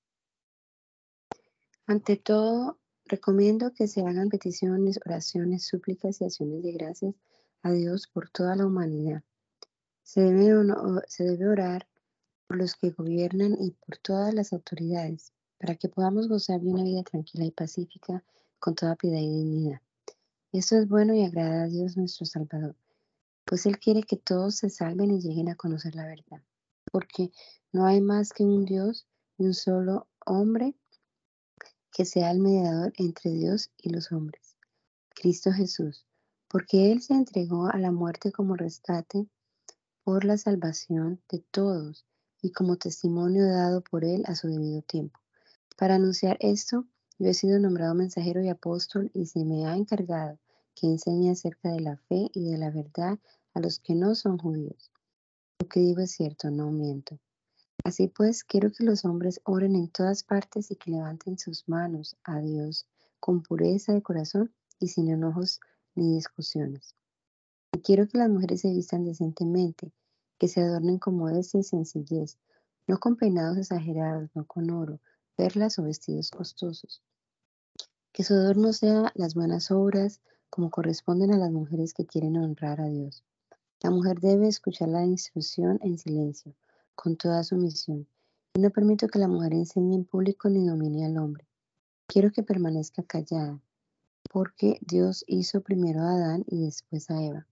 Ante todo, recomiendo que se hagan peticiones, oraciones, súplicas y acciones de gracias a Dios por toda la humanidad. Se debe, orar por los que gobiernan y por todas las autoridades, para que podamos gozar de una vida tranquila y pacífica con toda piedad y dignidad. Esto es bueno y agrada a Dios nuestro Salvador, pues Él quiere que todos se salven y lleguen a conocer la verdad, porque no hay más que un Dios y un solo hombre que sea el mediador entre Dios y los hombres, Cristo Jesús, porque Él se entregó a la muerte como rescate por la salvación de todos y como testimonio dado por Él a su debido tiempo. Para anunciar esto, yo he sido nombrado mensajero y apóstol y se me ha encargado que enseñe acerca de la fe y de la verdad a los que no son judíos. Lo que digo es cierto, no miento. Así pues, quiero que los hombres oren en todas partes y que levanten sus manos a Dios con pureza de corazón y sin enojos ni discusiones. Y quiero que las mujeres se vistan decentemente, que se adornen con modestia y sencillez, no con peinados exagerados, no con oro, perlas o vestidos costosos. Que su adorno sea las buenas obras, como corresponden a las mujeres que quieren honrar a Dios. La mujer debe escuchar la instrucción en silencio, con toda sumisión, y no permito que la mujer enseñe en público ni domine al hombre. Quiero que permanezca callada, porque Dios hizo primero a Adán y después a Eva.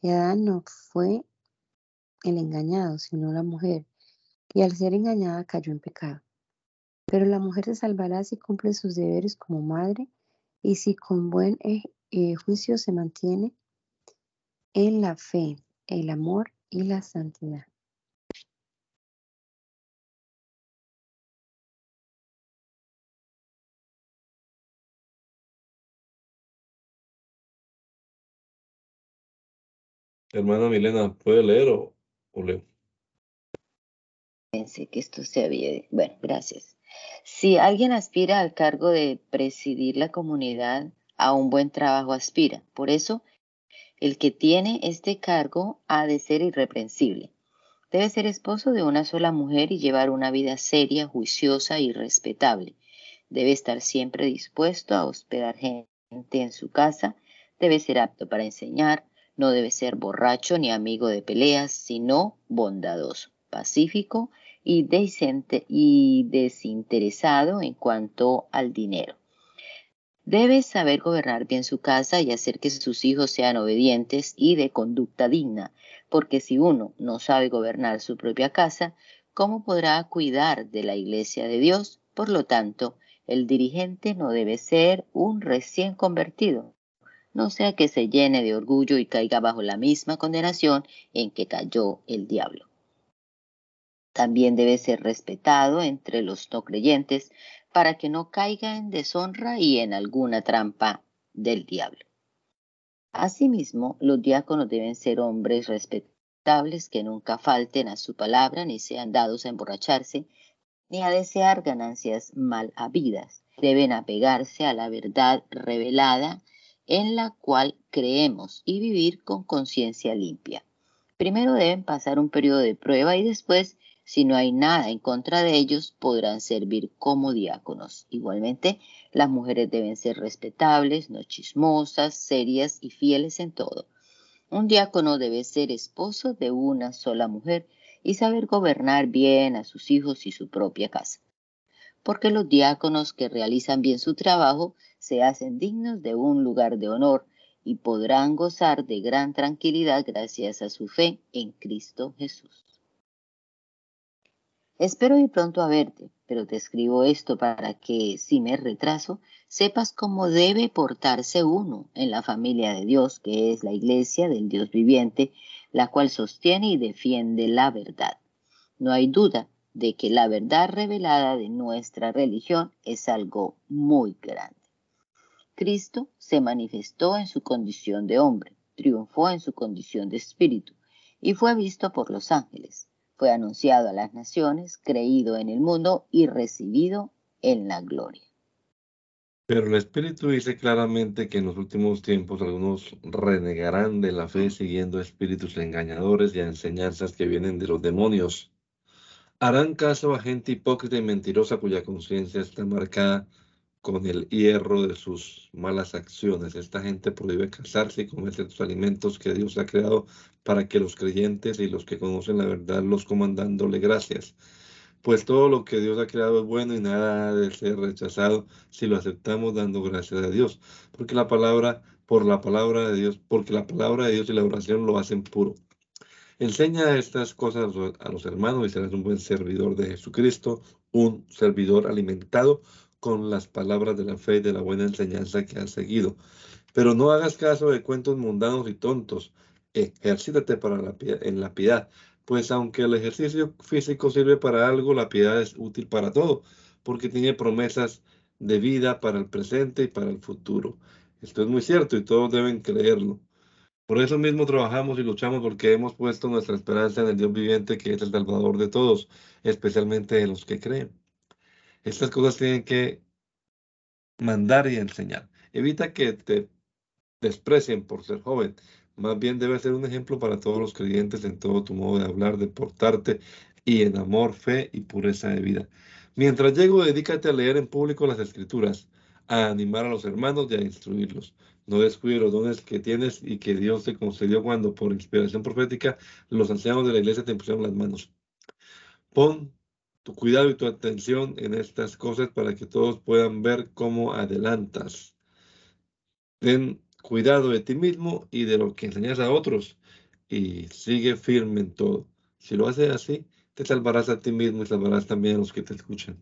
Y Adán no fue el engañado, sino la mujer, y al ser engañada cayó en pecado. Pero la mujer se salvará si cumple sus deberes como madre y si con buen eh, eh, juicio se mantiene en la fe, el amor y la santidad. Hermana Milena, ¿puede leer o, Pensé que esto se había... Bueno, gracias. Si alguien aspira al cargo de presidir la comunidad, a un buen trabajo aspira. Por eso, el que tiene este cargo ha de ser irreprensible. Debe ser esposo de una sola mujer y llevar una vida seria, juiciosa y respetable. Debe estar siempre dispuesto a hospedar gente en su casa. Debe ser apto para enseñar, no debe ser borracho ni amigo de peleas, sino bondadoso, pacífico y, y desinteresado en cuanto al dinero. Debe saber gobernar bien su casa y hacer que sus hijos sean obedientes y de conducta digna, porque si uno no sabe gobernar su propia casa, ¿cómo podrá cuidar de la iglesia de Dios? Por lo tanto, el dirigente no debe ser un recién convertido, no sea que se llene de orgullo y caiga bajo la misma condenación en que cayó el diablo. También debe ser respetado entre los no creyentes para que no caiga en deshonra y en alguna trampa del diablo. Asimismo, los diáconos deben ser hombres respetables que nunca falten a su palabra ni sean dados a emborracharse ni a desear ganancias mal habidas. Deben apegarse a la verdad revelada en la cual creemos y vivir con conciencia limpia. Primero deben pasar un periodo de prueba y después, si no hay nada en contra de ellos, podrán servir como diáconos. Igualmente, las mujeres deben ser respetables, no chismosas, serias y fieles en todo. Un diácono debe ser esposo de una sola mujer y saber gobernar bien a sus hijos y su propia casa. Porque los diáconos que realizan bien su trabajo se hacen dignos de un lugar de honor y podrán gozar de gran tranquilidad gracias a su fe en Cristo Jesús. Espero ir pronto a verte, pero te escribo esto para que, si me retraso, sepas cómo debe portarse uno en la familia de Dios, que es la iglesia del Dios viviente, la cual sostiene y defiende la verdad. No hay duda de que la verdad revelada de nuestra religión es algo muy grande. Cristo se manifestó en su condición de hombre, triunfó en su condición de espíritu y fue visto por los ángeles. Fue anunciado a las naciones, creído en el mundo y recibido en la gloria. Pero el Espíritu dice claramente que en los últimos tiempos algunos renegarán de la fe siguiendo espíritus engañadores y a enseñanzas que vienen de los demonios. Harán caso a gente hipócrita y mentirosa cuya conciencia está marcada con el hierro de sus malas acciones. Esta gente prohíbe casarse y comer ciertos alimentos que Dios ha creado para que los creyentes y los que conocen la verdad los coman dándole gracias. Pues todo lo que Dios ha creado es bueno y nada ha de ser rechazado si lo aceptamos dando gracias a Dios. Porque la palabra, por la palabra de Dios, porque la palabra de Dios y la oración lo hacen puro. Enseña estas cosas a los hermanos y serás un buen servidor de Jesucristo, un servidor alimentado con las palabras de la fe y de la buena enseñanza que has seguido. Pero no hagas caso de cuentos mundanos y tontos. Ejercítate para en la piedad, pues aunque el ejercicio físico sirve para algo, la piedad es útil para todo, porque tiene promesas de vida para el presente y para el futuro. Esto es muy cierto y todos deben creerlo. Por eso mismo trabajamos y luchamos porque hemos puesto nuestra esperanza en el Dios viviente que es el Salvador de todos, especialmente de los que creen. Estas cosas tienen que mandar y enseñar. Evita que te desprecien por ser joven. Más bien debe ser un ejemplo para todos los creyentes en todo tu modo de hablar, de portarte y en amor, fe y pureza de vida. Mientras llego, dedícate a leer en público las escrituras, a animar a los hermanos y a instruirlos. No descuide los dones que tienes y que Dios te concedió cuando, por inspiración profética, los ancianos de la iglesia te pusieron las manos. Pon tu cuidado y tu atención en estas cosas para que todos puedan ver cómo adelantas. Ten cuidado de ti mismo y de lo que enseñas a otros y sigue firme en todo. Si lo haces así, te salvarás a ti mismo y salvarás también a los que te escuchan.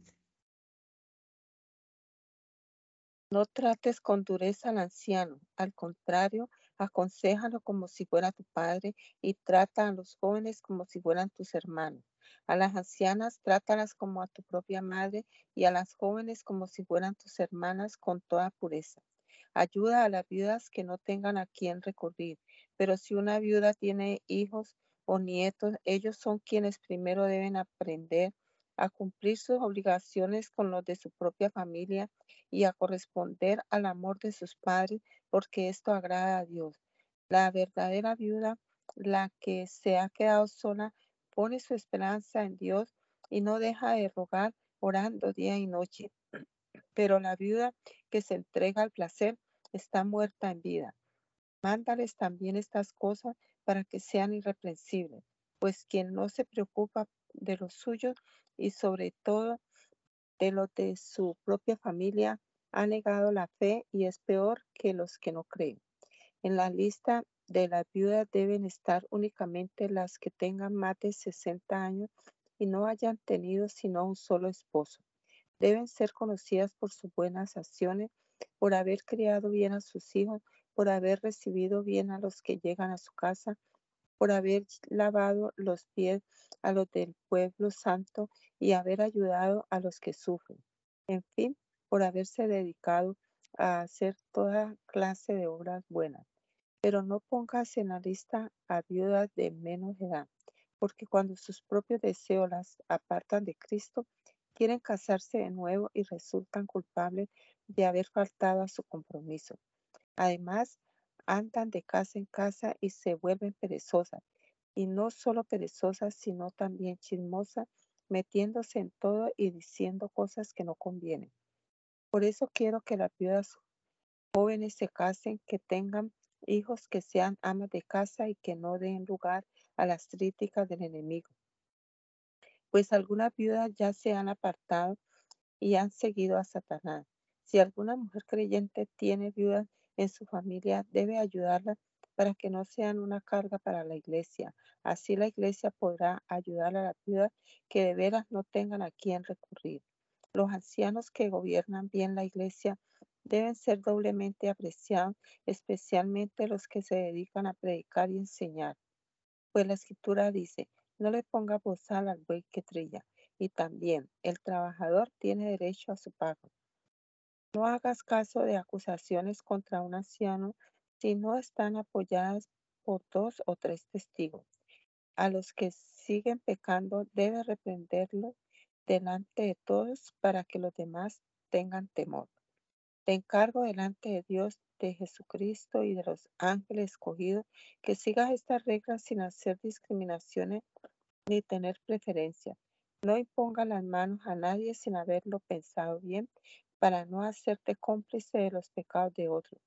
No trates con dureza al anciano, al contrario, aconsejalo como si fuera tu padre y trata a los jóvenes como si fueran tus hermanos. A las ancianas trátalas como a tu propia madre y a las jóvenes como si fueran tus hermanas con toda pureza. Ayuda a las viudas que no tengan a quién recurrir, pero si una viuda tiene hijos o nietos, ellos son quienes primero deben aprender a cumplir sus obligaciones con los de su propia familia y a corresponder al amor de sus padres, porque esto agrada a Dios. La verdadera viuda, la que se ha quedado sola, pone su esperanza en Dios y no deja de rogar orando día y noche. Pero la viuda que se entrega al placer está muerta en vida. Mándales también estas cosas para que sean irreprensibles, pues quien no se preocupa de los suyos y sobre todo de los de su propia familia, ha negado la fe y es peor que los que no creen. En la lista de las viudas deben estar únicamente las que tengan más de 60 años y no hayan tenido sino un solo esposo. Deben ser conocidas por sus buenas acciones, por haber criado bien a sus hijos, por haber recibido bien a los que llegan a su casa, por haber lavado los pies a los del pueblo santo y haber ayudado a los que sufren. En fin, por haberse dedicado a hacer toda clase de obras buenas. Pero no pongas en la lista a viudas de menos edad, porque cuando sus propios deseos las apartan de Cristo, quieren casarse de nuevo y resultan culpables de haber faltado a su compromiso. Además, andan de casa en casa y se vuelven perezosas. Y no solo perezosas, sino también chismosas, metiéndose en todo y diciendo cosas que no convienen. Por eso quiero que las viudas jóvenes se casen, que tengan hijos que sean amas de casa y que no den lugar a las críticas del enemigo. Pues algunas viudas ya se han apartado y han seguido a Satanás. Si alguna mujer creyente tiene viudas en su familia debe ayudarla para que no sean una carga para la iglesia. Así la iglesia podrá ayudar a la viuda que de veras no tengan a quien recurrir. Los ancianos que gobiernan bien la iglesia deben ser doblemente apreciados, especialmente los que se dedican a predicar y enseñar. Pues la escritura dice, no le ponga bozal al buey que trilla. Y también, el trabajador tiene derecho a su pago. No hagas caso de acusaciones contra un anciano si no están apoyadas por dos o tres testigos. A los que siguen pecando debe reprenderlos delante de todos para que los demás tengan temor. Te encargo delante de Dios, de Jesucristo y de los ángeles escogidos que sigas estas reglas sin hacer discriminaciones ni tener preferencia. No imponga las manos a nadie sin haberlo pensado bien para no hacerte cómplice de los pecados de otros.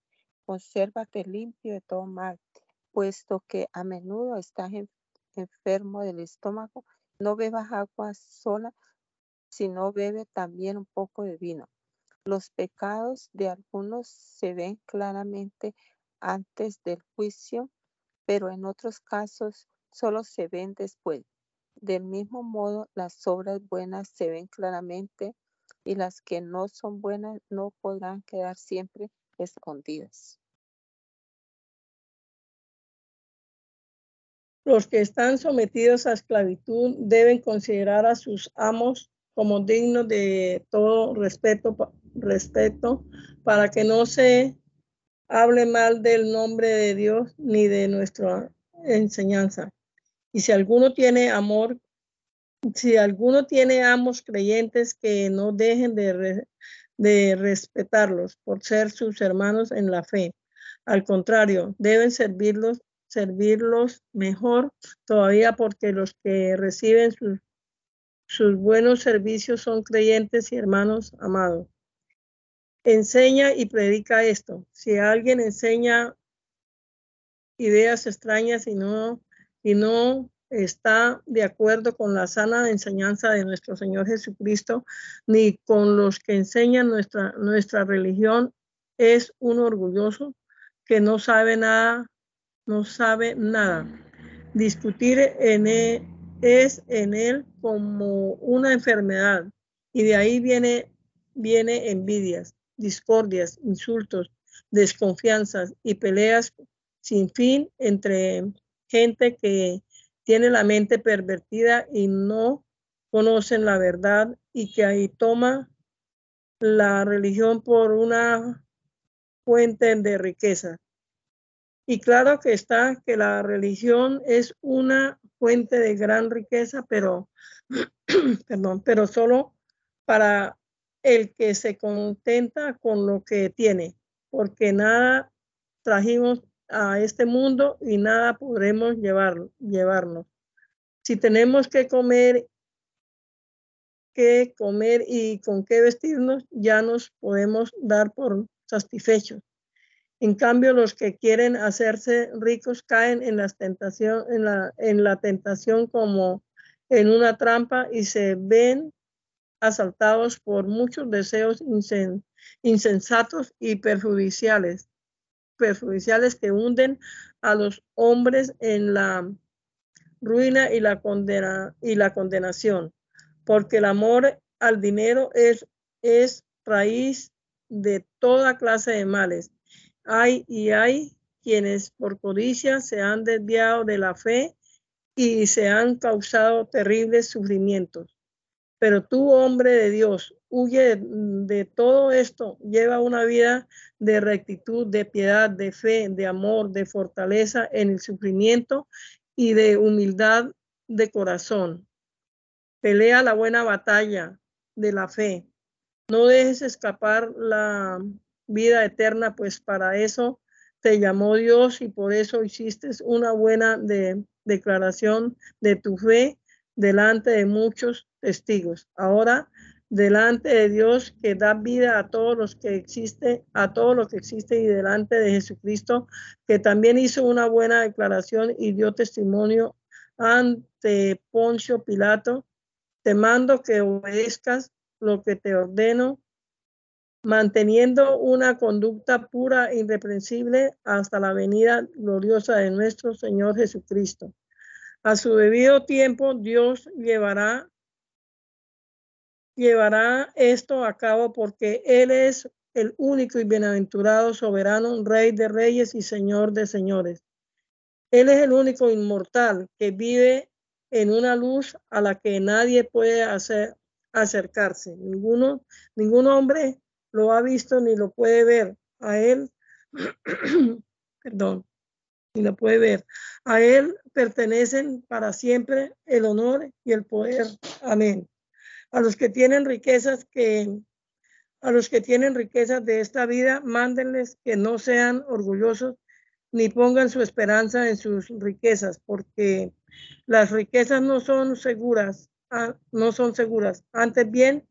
Consérvate limpio de todo mal, puesto que a menudo estás enfermo del estómago. No bebas agua sola, sino bebe también un poco de vino. Los pecados de algunos se ven claramente antes del juicio, pero en otros casos solo se ven después. Del mismo modo, las obras buenas se ven claramente y las que no son buenas no podrán quedar siempre escondidas. Los que están sometidos a esclavitud deben considerar a sus amos como dignos de todo respeto, respeto para que no se hable mal del nombre de Dios ni de nuestra enseñanza. Y si alguno tiene amor si alguno tiene amos creyentes que no dejen de, de respetarlos por ser sus hermanos en la fe. Al contrario, deben servirlos, servirlos mejor todavía porque los que reciben sus, sus buenos servicios son creyentes y hermanos amados. Enseña y predica esto. Si alguien enseña ideas extrañas y no, y no está de acuerdo con la sana enseñanza de nuestro Señor Jesucristo, ni con los que enseñan nuestra, nuestra religión, es un orgulloso que no sabe nada, no sabe nada. Discutir en él, es en él como una enfermedad y de ahí viene, viene envidias, discordias, insultos, desconfianzas y peleas sin fin entre gente que tiene la mente pervertida y no conocen la verdad y que ahí toma la religión por una fuente de riqueza. Y claro que está que la religión es una fuente de gran riqueza, pero, perdón, pero solo para el que se contenta con lo que tiene, porque nada trajimos a este mundo y nada podremos llevar, llevarnos. Si tenemos que comer, qué comer y con qué vestirnos, ya nos podemos dar por satisfechos. En cambio, los que quieren hacerse ricos caen en, tentación, en, la, en la tentación como en una trampa y se ven asaltados por muchos deseos insensatos y perjudiciales perjudiciales que hunden a los hombres en la ruina y la condena y la condenación, porque el amor al dinero es, es raíz de toda clase de males. Hay y hay quienes por codicia se han desviado de la fe y se han causado terribles sufrimientos. Pero tú, hombre de Dios, huye de todo esto, lleva una vida de rectitud, de piedad, de fe, de amor, de fortaleza en el sufrimiento y de humildad de corazón. Pelea la buena batalla de la fe. No dejes escapar la vida eterna, pues para eso te llamó Dios y por eso hiciste una buena declaración de tu fe delante de muchos testigos. Ahora delante de Dios que da vida a todos los que existe, a todo lo que existe y delante de Jesucristo, que también hizo una buena declaración y dio testimonio ante Poncio Pilato. Te mando que obedezcas lo que te ordeno, manteniendo una conducta pura e irreprensible hasta la venida gloriosa de nuestro Señor Jesucristo. A su debido tiempo, Dios llevará llevará esto a cabo porque Él es el único y bienaventurado soberano, Rey de reyes y Señor de señores. Él es el único inmortal que vive en una luz a la que nadie puede hacer, acercarse. Ninguno, ningún hombre lo ha visto ni lo puede ver. A Él, perdón, ni lo puede ver. A Él pertenecen para siempre el honor y el poder. Amén a los que tienen riquezas que a los que tienen riquezas de esta vida, mándenles que no sean orgullosos ni pongan su esperanza en sus riquezas, porque las riquezas no son seguras, ah, no son seguras. Antes bien,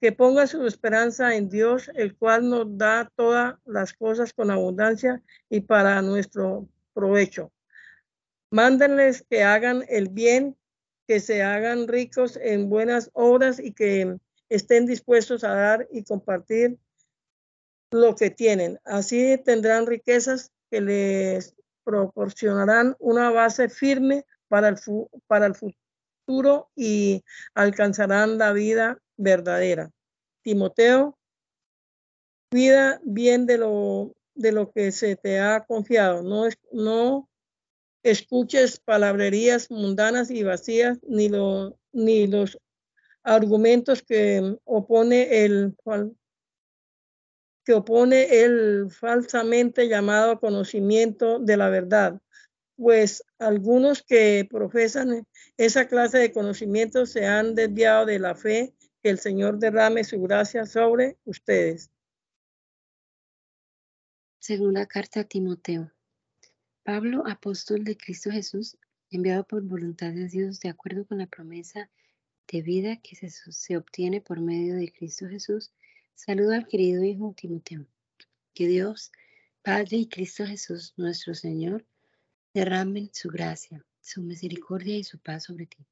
que pongan su esperanza en Dios, el cual nos da todas las cosas con abundancia y para nuestro provecho. Mándenles que hagan el bien que se hagan ricos en buenas obras y que estén dispuestos a dar y compartir lo que tienen. Así tendrán riquezas que les proporcionarán una base firme para el, futuro y alcanzarán la vida verdadera. Timoteo, cuida bien de lo, de lo que se te ha confiado. No, es, no escuches palabrerías mundanas y vacías, ni, lo, ni los argumentos que opone el que opone el falsamente llamado conocimiento de la verdad, pues algunos que profesan esa clase de conocimiento se han desviado de la fe que el Señor derrame su gracia sobre ustedes. Segunda carta a Timoteo. Pablo, apóstol de Cristo Jesús, enviado por voluntad de Dios de acuerdo con la promesa de vida que se, se obtiene por medio de Cristo Jesús, saluda al querido hijo Timoteo. Que Dios, Padre y Cristo Jesús, nuestro Señor, derramen su gracia, su misericordia y su paz sobre ti.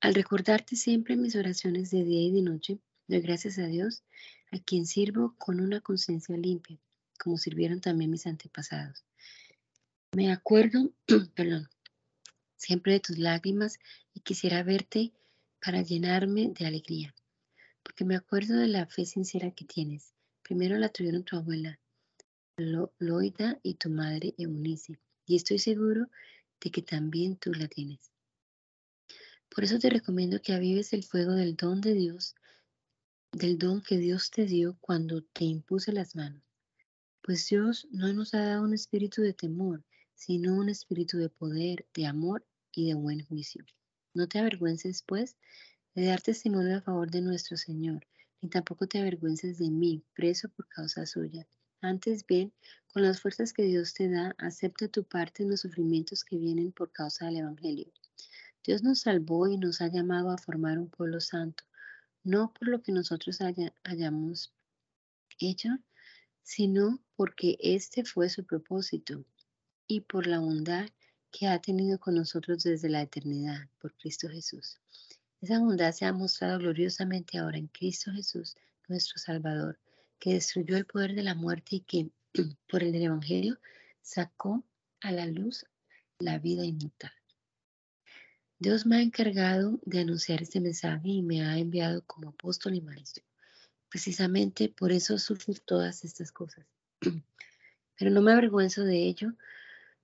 Al recordarte siempre mis oraciones de día y de noche, doy gracias a Dios, a quien sirvo con una conciencia limpia, como sirvieron también mis antepasados. Me acuerdo, perdón, siempre de tus lágrimas y quisiera verte para llenarme de alegría, porque me acuerdo de la fe sincera que tienes. Primero la tuvieron tu abuela, Loida, y tu madre Eunice, y estoy seguro de que también tú la tienes. Por eso te recomiendo que avives el fuego del don de Dios, del don que Dios te dio cuando te impuse las manos. Pues Dios no nos ha dado un espíritu de temor, sino un espíritu de poder, de amor y de buen juicio. No te avergüences, pues, de dar testimonio a favor de nuestro Señor, ni tampoco te avergüences de mí, preso por causa suya. Antes bien, con las fuerzas que Dios te da, acepta tu parte en los sufrimientos que vienen por causa del Evangelio. Dios nos salvó y nos ha llamado a formar un pueblo santo, no por lo que nosotros hayamos hecho, sino porque este fue su propósito y por la bondad que ha tenido con nosotros desde la eternidad, por Cristo Jesús. Esa bondad se ha mostrado gloriosamente ahora en Cristo Jesús, nuestro Salvador, que destruyó el poder de la muerte y que, por el Evangelio, sacó a la luz la vida inmutable. Dios me ha encargado de anunciar este mensaje y me ha enviado como apóstol y maestro. Precisamente por eso sufro todas estas cosas. Pero no me avergüenzo de ello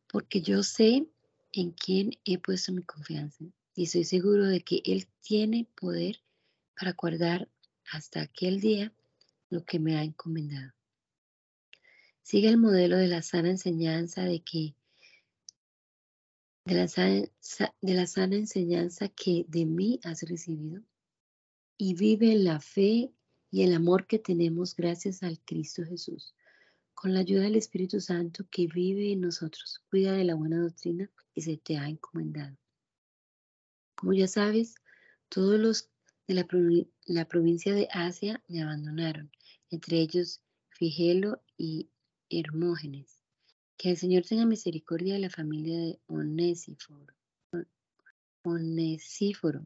porque yo sé en quién he puesto mi confianza y estoy seguro de que Él tiene poder para guardar hasta aquel día lo que me ha encomendado. Sigue el modelo de la sana enseñanza de que de la, de la sana enseñanza que de mí has recibido y vive en la fe y el amor que tenemos gracias al Cristo Jesús con la ayuda del Espíritu Santo que vive en nosotros. Cuida de la buena doctrina que se te ha encomendado. Como ya sabes, todos los de la, provincia de Asia me abandonaron, entre ellos Figelo y Hermógenes. Que el Señor tenga misericordia de la familia de Onésiforo, Onesíforo,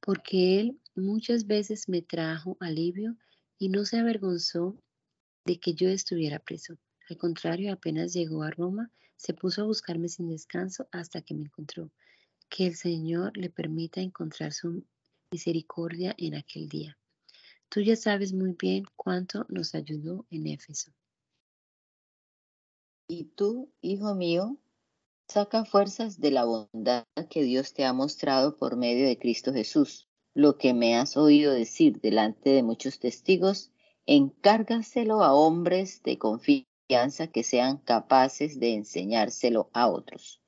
porque Él muchas veces me trajo alivio y no se avergonzó de que yo estuviera preso. Al contrario, apenas llegó a Roma, se puso a buscarme sin descanso hasta que me encontró. Que el Señor le permita encontrar su misericordia en aquel día. Tú ya sabes muy bien cuánto nos ayudó en Éfeso. Y tú, hijo mío, saca fuerzas de la bondad que Dios te ha mostrado por medio de Cristo Jesús. Lo que me has oído decir delante de muchos testigos, encárgaselo a hombres de confianza que sean capaces de enseñárselo a otros.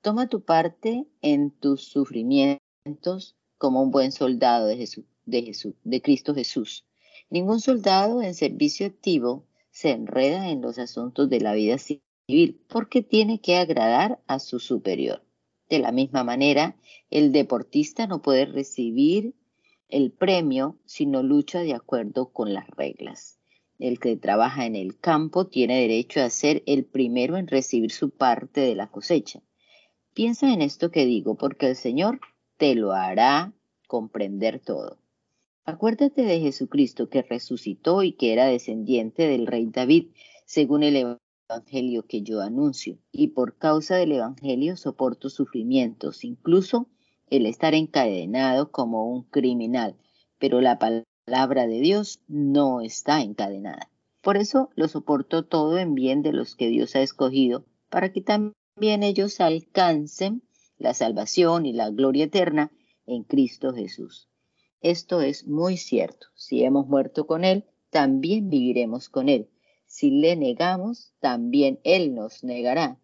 Toma tu parte en tus sufrimientos como un buen soldado de, Jesús, de, Jesús, de Cristo Jesús. Ningún soldado en servicio activo se enreda en los asuntos de la vida civil porque tiene que agradar a su superior. De la misma manera, el deportista no puede recibir el premio si no lucha de acuerdo con las reglas. El que trabaja en el campo tiene derecho a ser el primero en recibir su parte de la cosecha. Piensa en esto que digo, porque el Señor te lo hará comprender todo. Acuérdate de Jesucristo que resucitó y que era descendiente del rey David, según el Evangelio que yo anuncio, y por causa del Evangelio soporto sufrimientos, incluso el estar encadenado como un criminal, pero la palabra de Dios no está encadenada. Por eso lo soporto todo en bien de los que Dios ha escogido, para que también ellos alcancen la salvación y la gloria eterna en Cristo Jesús. Esto es muy cierto. Si hemos muerto con Él, también viviremos con Él. Si le negamos, también Él nos negará.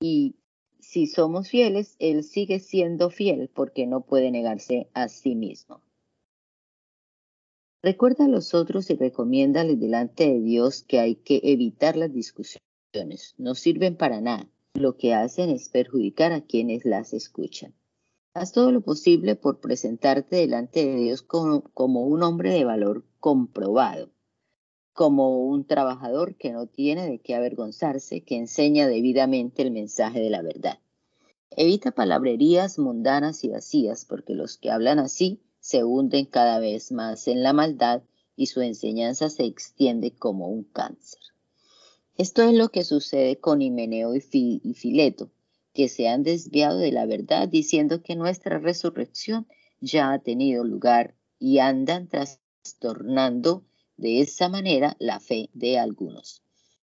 Y si somos fieles, Él sigue siendo fiel porque no puede negarse a sí mismo. Recuerda a los otros y recomiéndales delante de Dios que hay que evitar las discusiones. No sirven para nada. Lo que hacen es perjudicar a quienes las escuchan. Haz todo lo posible por presentarte delante de Dios como, como un hombre de valor comprobado, como un trabajador que no tiene de qué avergonzarse, que enseña debidamente el mensaje de la verdad. Evita palabrerías mundanas y vacías, porque los que hablan así se hunden cada vez más en la maldad y su enseñanza se extiende como un cáncer. Esto es lo que sucede con Himeneo y, Fileto, que se han desviado de la verdad diciendo que nuestra resurrección ya ha tenido lugar y andan trastornando de esa manera la fe de algunos.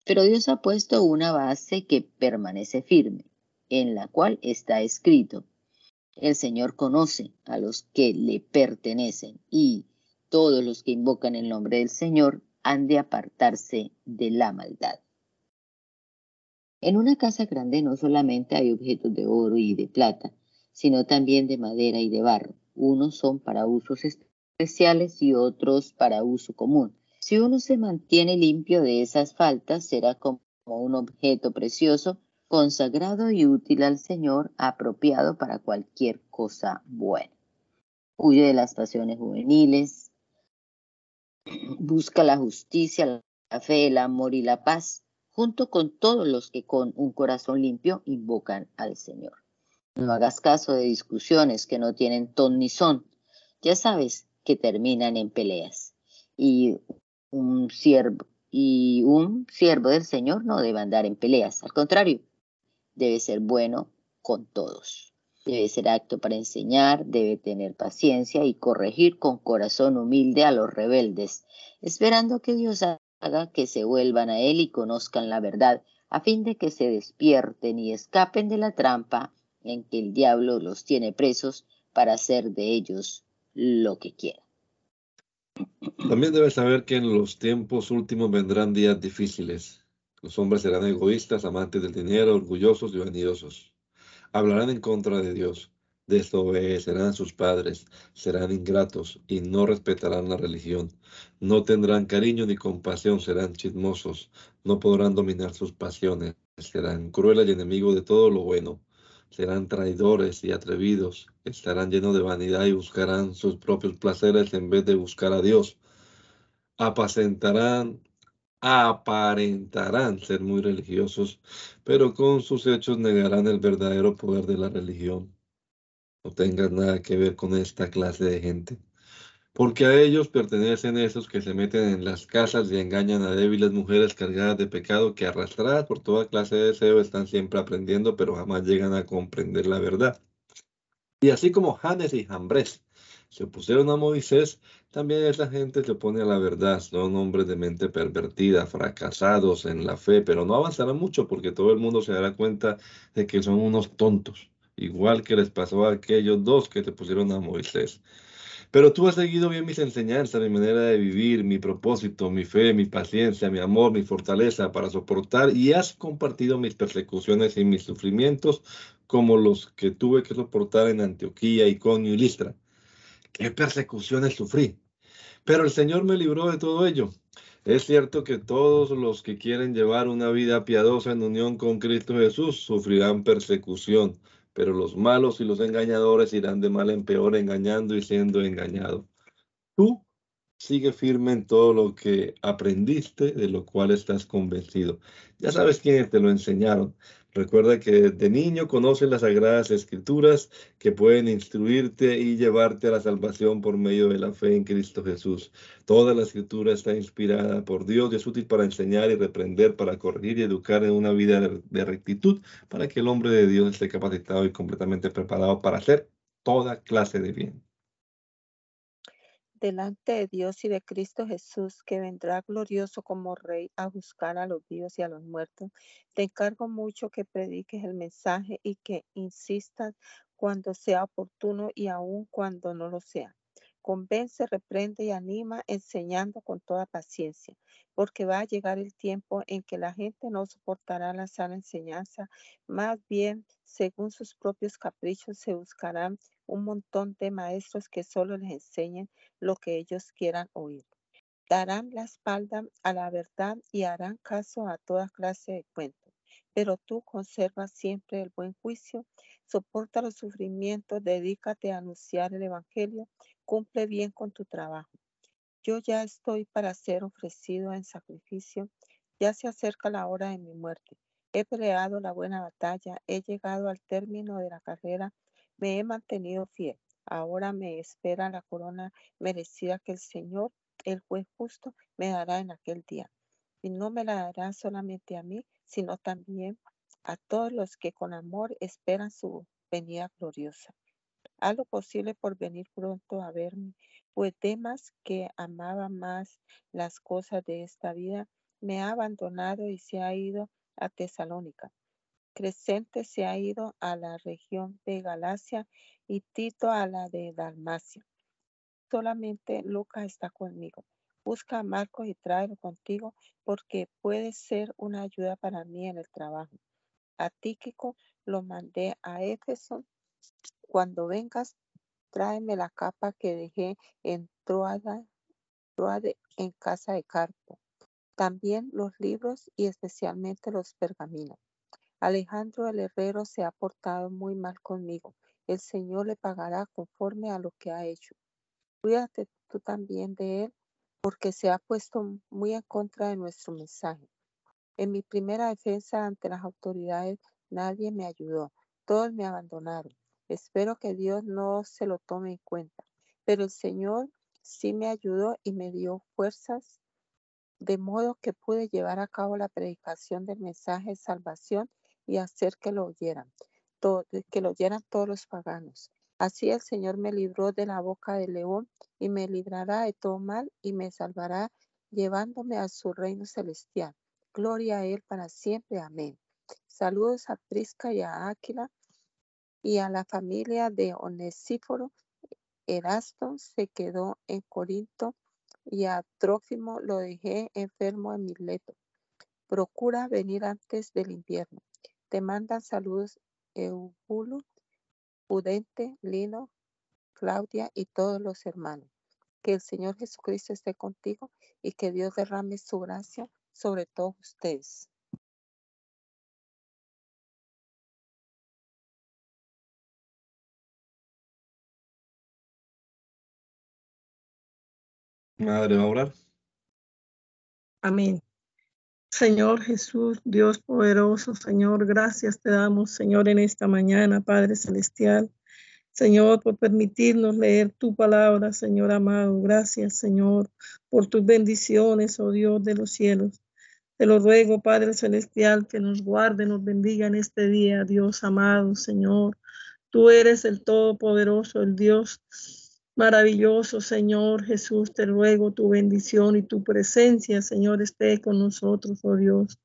Pero Dios ha puesto una base que permanece firme, en la cual está escrito, el Señor conoce a los que le pertenecen y todos los que invocan el nombre del Señor han de apartarse de la maldad. En una casa grande no solamente hay objetos de oro y de plata, sino también de madera y de barro. Unos son para usos especiales y otros para uso común. Si uno se mantiene limpio de esas faltas, será como un objeto precioso, consagrado y útil al Señor, apropiado para cualquier cosa buena. Huye de las pasiones juveniles, busca la justicia, la fe, el amor y la paz junto con todos los que con un corazón limpio invocan al Señor. No hagas caso de discusiones que no tienen ton ni son. Ya sabes que terminan en peleas. Y un siervo y un siervo del Señor no debe andar en peleas. Al contrario, debe ser bueno con todos. Debe ser acto para enseñar, debe tener paciencia y corregir con corazón humilde a los rebeldes, esperando que Dios haga que se vuelvan a Él y conozcan la verdad, a fin de que se despierten y escapen de la trampa en que el diablo los tiene presos para hacer de ellos lo que quiera. También debes saber que en los tiempos últimos vendrán días difíciles. Los hombres serán egoístas, amantes del dinero, orgullosos y vanidosos. Hablarán en contra de Dios desobedecerán a sus padres, serán ingratos y no respetarán la religión. No tendrán cariño ni compasión, serán chismosos, no podrán dominar sus pasiones, serán crueles y enemigos de todo lo bueno. Serán traidores y atrevidos, estarán llenos de vanidad y buscarán sus propios placeres en vez de buscar a Dios. Apacentarán aparentarán ser muy religiosos, pero con sus hechos negarán el verdadero poder de la religión no tengas nada que ver con esta clase de gente. Porque a ellos pertenecen esos que se meten en las casas y engañan a débiles mujeres cargadas de pecado que arrastradas por toda clase de deseo están siempre aprendiendo, pero jamás llegan a comprender la verdad. Y así como Janes y Jambres se opusieron a Moisés, también esa gente se opone a la verdad. Son hombres de mente pervertida, fracasados en la fe, pero no avanzarán mucho porque todo el mundo se dará cuenta de que son unos tontos igual que les pasó a aquellos dos que te pusieron a Moisés. Pero tú has seguido bien mis enseñanzas, mi manera de vivir, mi propósito, mi fe, mi paciencia, mi amor, mi fortaleza para soportar y has compartido mis persecuciones y mis sufrimientos como los que tuve que soportar en Antioquía, Iconio y Listra. ¿Qué persecuciones sufrí? Pero el Señor me libró de todo ello. Es cierto que todos los que quieren llevar una vida piadosa en unión con Cristo Jesús sufrirán persecución pero los malos y los engañadores irán de mal en peor engañando y siendo engañados. Tú sigue firme en todo lo que aprendiste, de lo cual estás convencido. Ya sabes quiénes te lo enseñaron. Recuerda que desde niño conoces las sagradas escrituras que pueden instruirte y llevarte a la salvación por medio de la fe en Cristo Jesús. Toda la escritura está inspirada por Dios y es útil para enseñar y reprender, para corregir y educar en una vida de rectitud, para que el hombre de Dios esté capacitado y completamente preparado para hacer toda clase de bien. Delante de Dios y de Cristo Jesús, que vendrá glorioso como Rey a buscar a los vivos y a los muertos, te encargo mucho que prediques el mensaje y que insistas cuando sea oportuno y aun cuando no lo sea. Convence, reprende y anima, enseñando con toda paciencia, porque va a llegar el tiempo en que la gente no soportará la sana enseñanza, más bien, según sus propios caprichos, se buscarán un montón de maestros que solo les enseñen lo que ellos quieran oír. Darán la espalda a la verdad y harán caso a toda clase de cuentos. Pero tú conservas siempre el buen juicio, soporta los sufrimientos, dedícate a anunciar el Evangelio, cumple bien con tu trabajo. Yo ya estoy para ser ofrecido en sacrificio, ya se acerca la hora de mi muerte. He peleado la buena batalla, he llegado al término de la carrera, me he mantenido fiel. Ahora me espera la corona merecida que el Señor, el juez justo, me dará en aquel día. Y no me la dará solamente a mí, sino también a todos los que con amor esperan su venida gloriosa. Haz lo posible por venir pronto a verme, pues Demas, que amaba más las cosas de esta vida, me ha abandonado y se ha ido a Tesalónica. Crescente se ha ido a la región de Galacia y Tito a la de Dalmacia. Solamente Lucas está conmigo. Busca a Marcos y tráelo contigo porque puede ser una ayuda para mí en el trabajo. A Tíquico lo mandé a Éfeso cuando vengas, tráeme la capa que dejé en Troade, en casa de Carpo. También los libros y especialmente los pergaminos. Alejandro el herrero se ha portado muy mal conmigo. El Señor le pagará conforme a lo que ha hecho. Cuídate tú también de él, porque se ha puesto muy en contra de nuestro mensaje. En mi primera defensa ante las autoridades, nadie me ayudó. Todos me abandonaron. Espero que Dios no se lo tome en cuenta. Pero el Señor sí me ayudó y me dio fuerzas, de modo que pude llevar a cabo la predicación del mensaje de salvación y hacer que lo oyeran, que lo oyeran todos los paganos. Así el Señor me libró de la boca del león y me librará de todo mal y me salvará llevándome a su reino celestial. Gloria a Él para siempre. Amén. Saludos a Prisca y a Áquila y a la familia de Onesíforo. Erasto se quedó en Corinto y a Trófimo lo dejé enfermo en Mileto. Procura venir antes del invierno. Te mandan saludos Eubulo, Pudente, Lino, Claudia y todos los hermanos. Que el Señor Jesucristo esté contigo y que Dios derrame su gracia sobre todos ustedes. Madre, va a orar. Amén. Señor Jesús, Dios poderoso, Señor, gracias te damos, Señor, en esta mañana, Padre Celestial. Señor, por permitirnos leer tu palabra, Señor amado. Gracias, Señor, por tus bendiciones, oh Dios de los cielos. Te lo ruego, Padre Celestial, que nos guarde, nos bendiga en este día, Dios amado, Señor. Tú eres el Todopoderoso, el Dios Maravilloso Señor Jesús, te ruego tu bendición y tu presencia, Señor, esté con nosotros, oh Dios.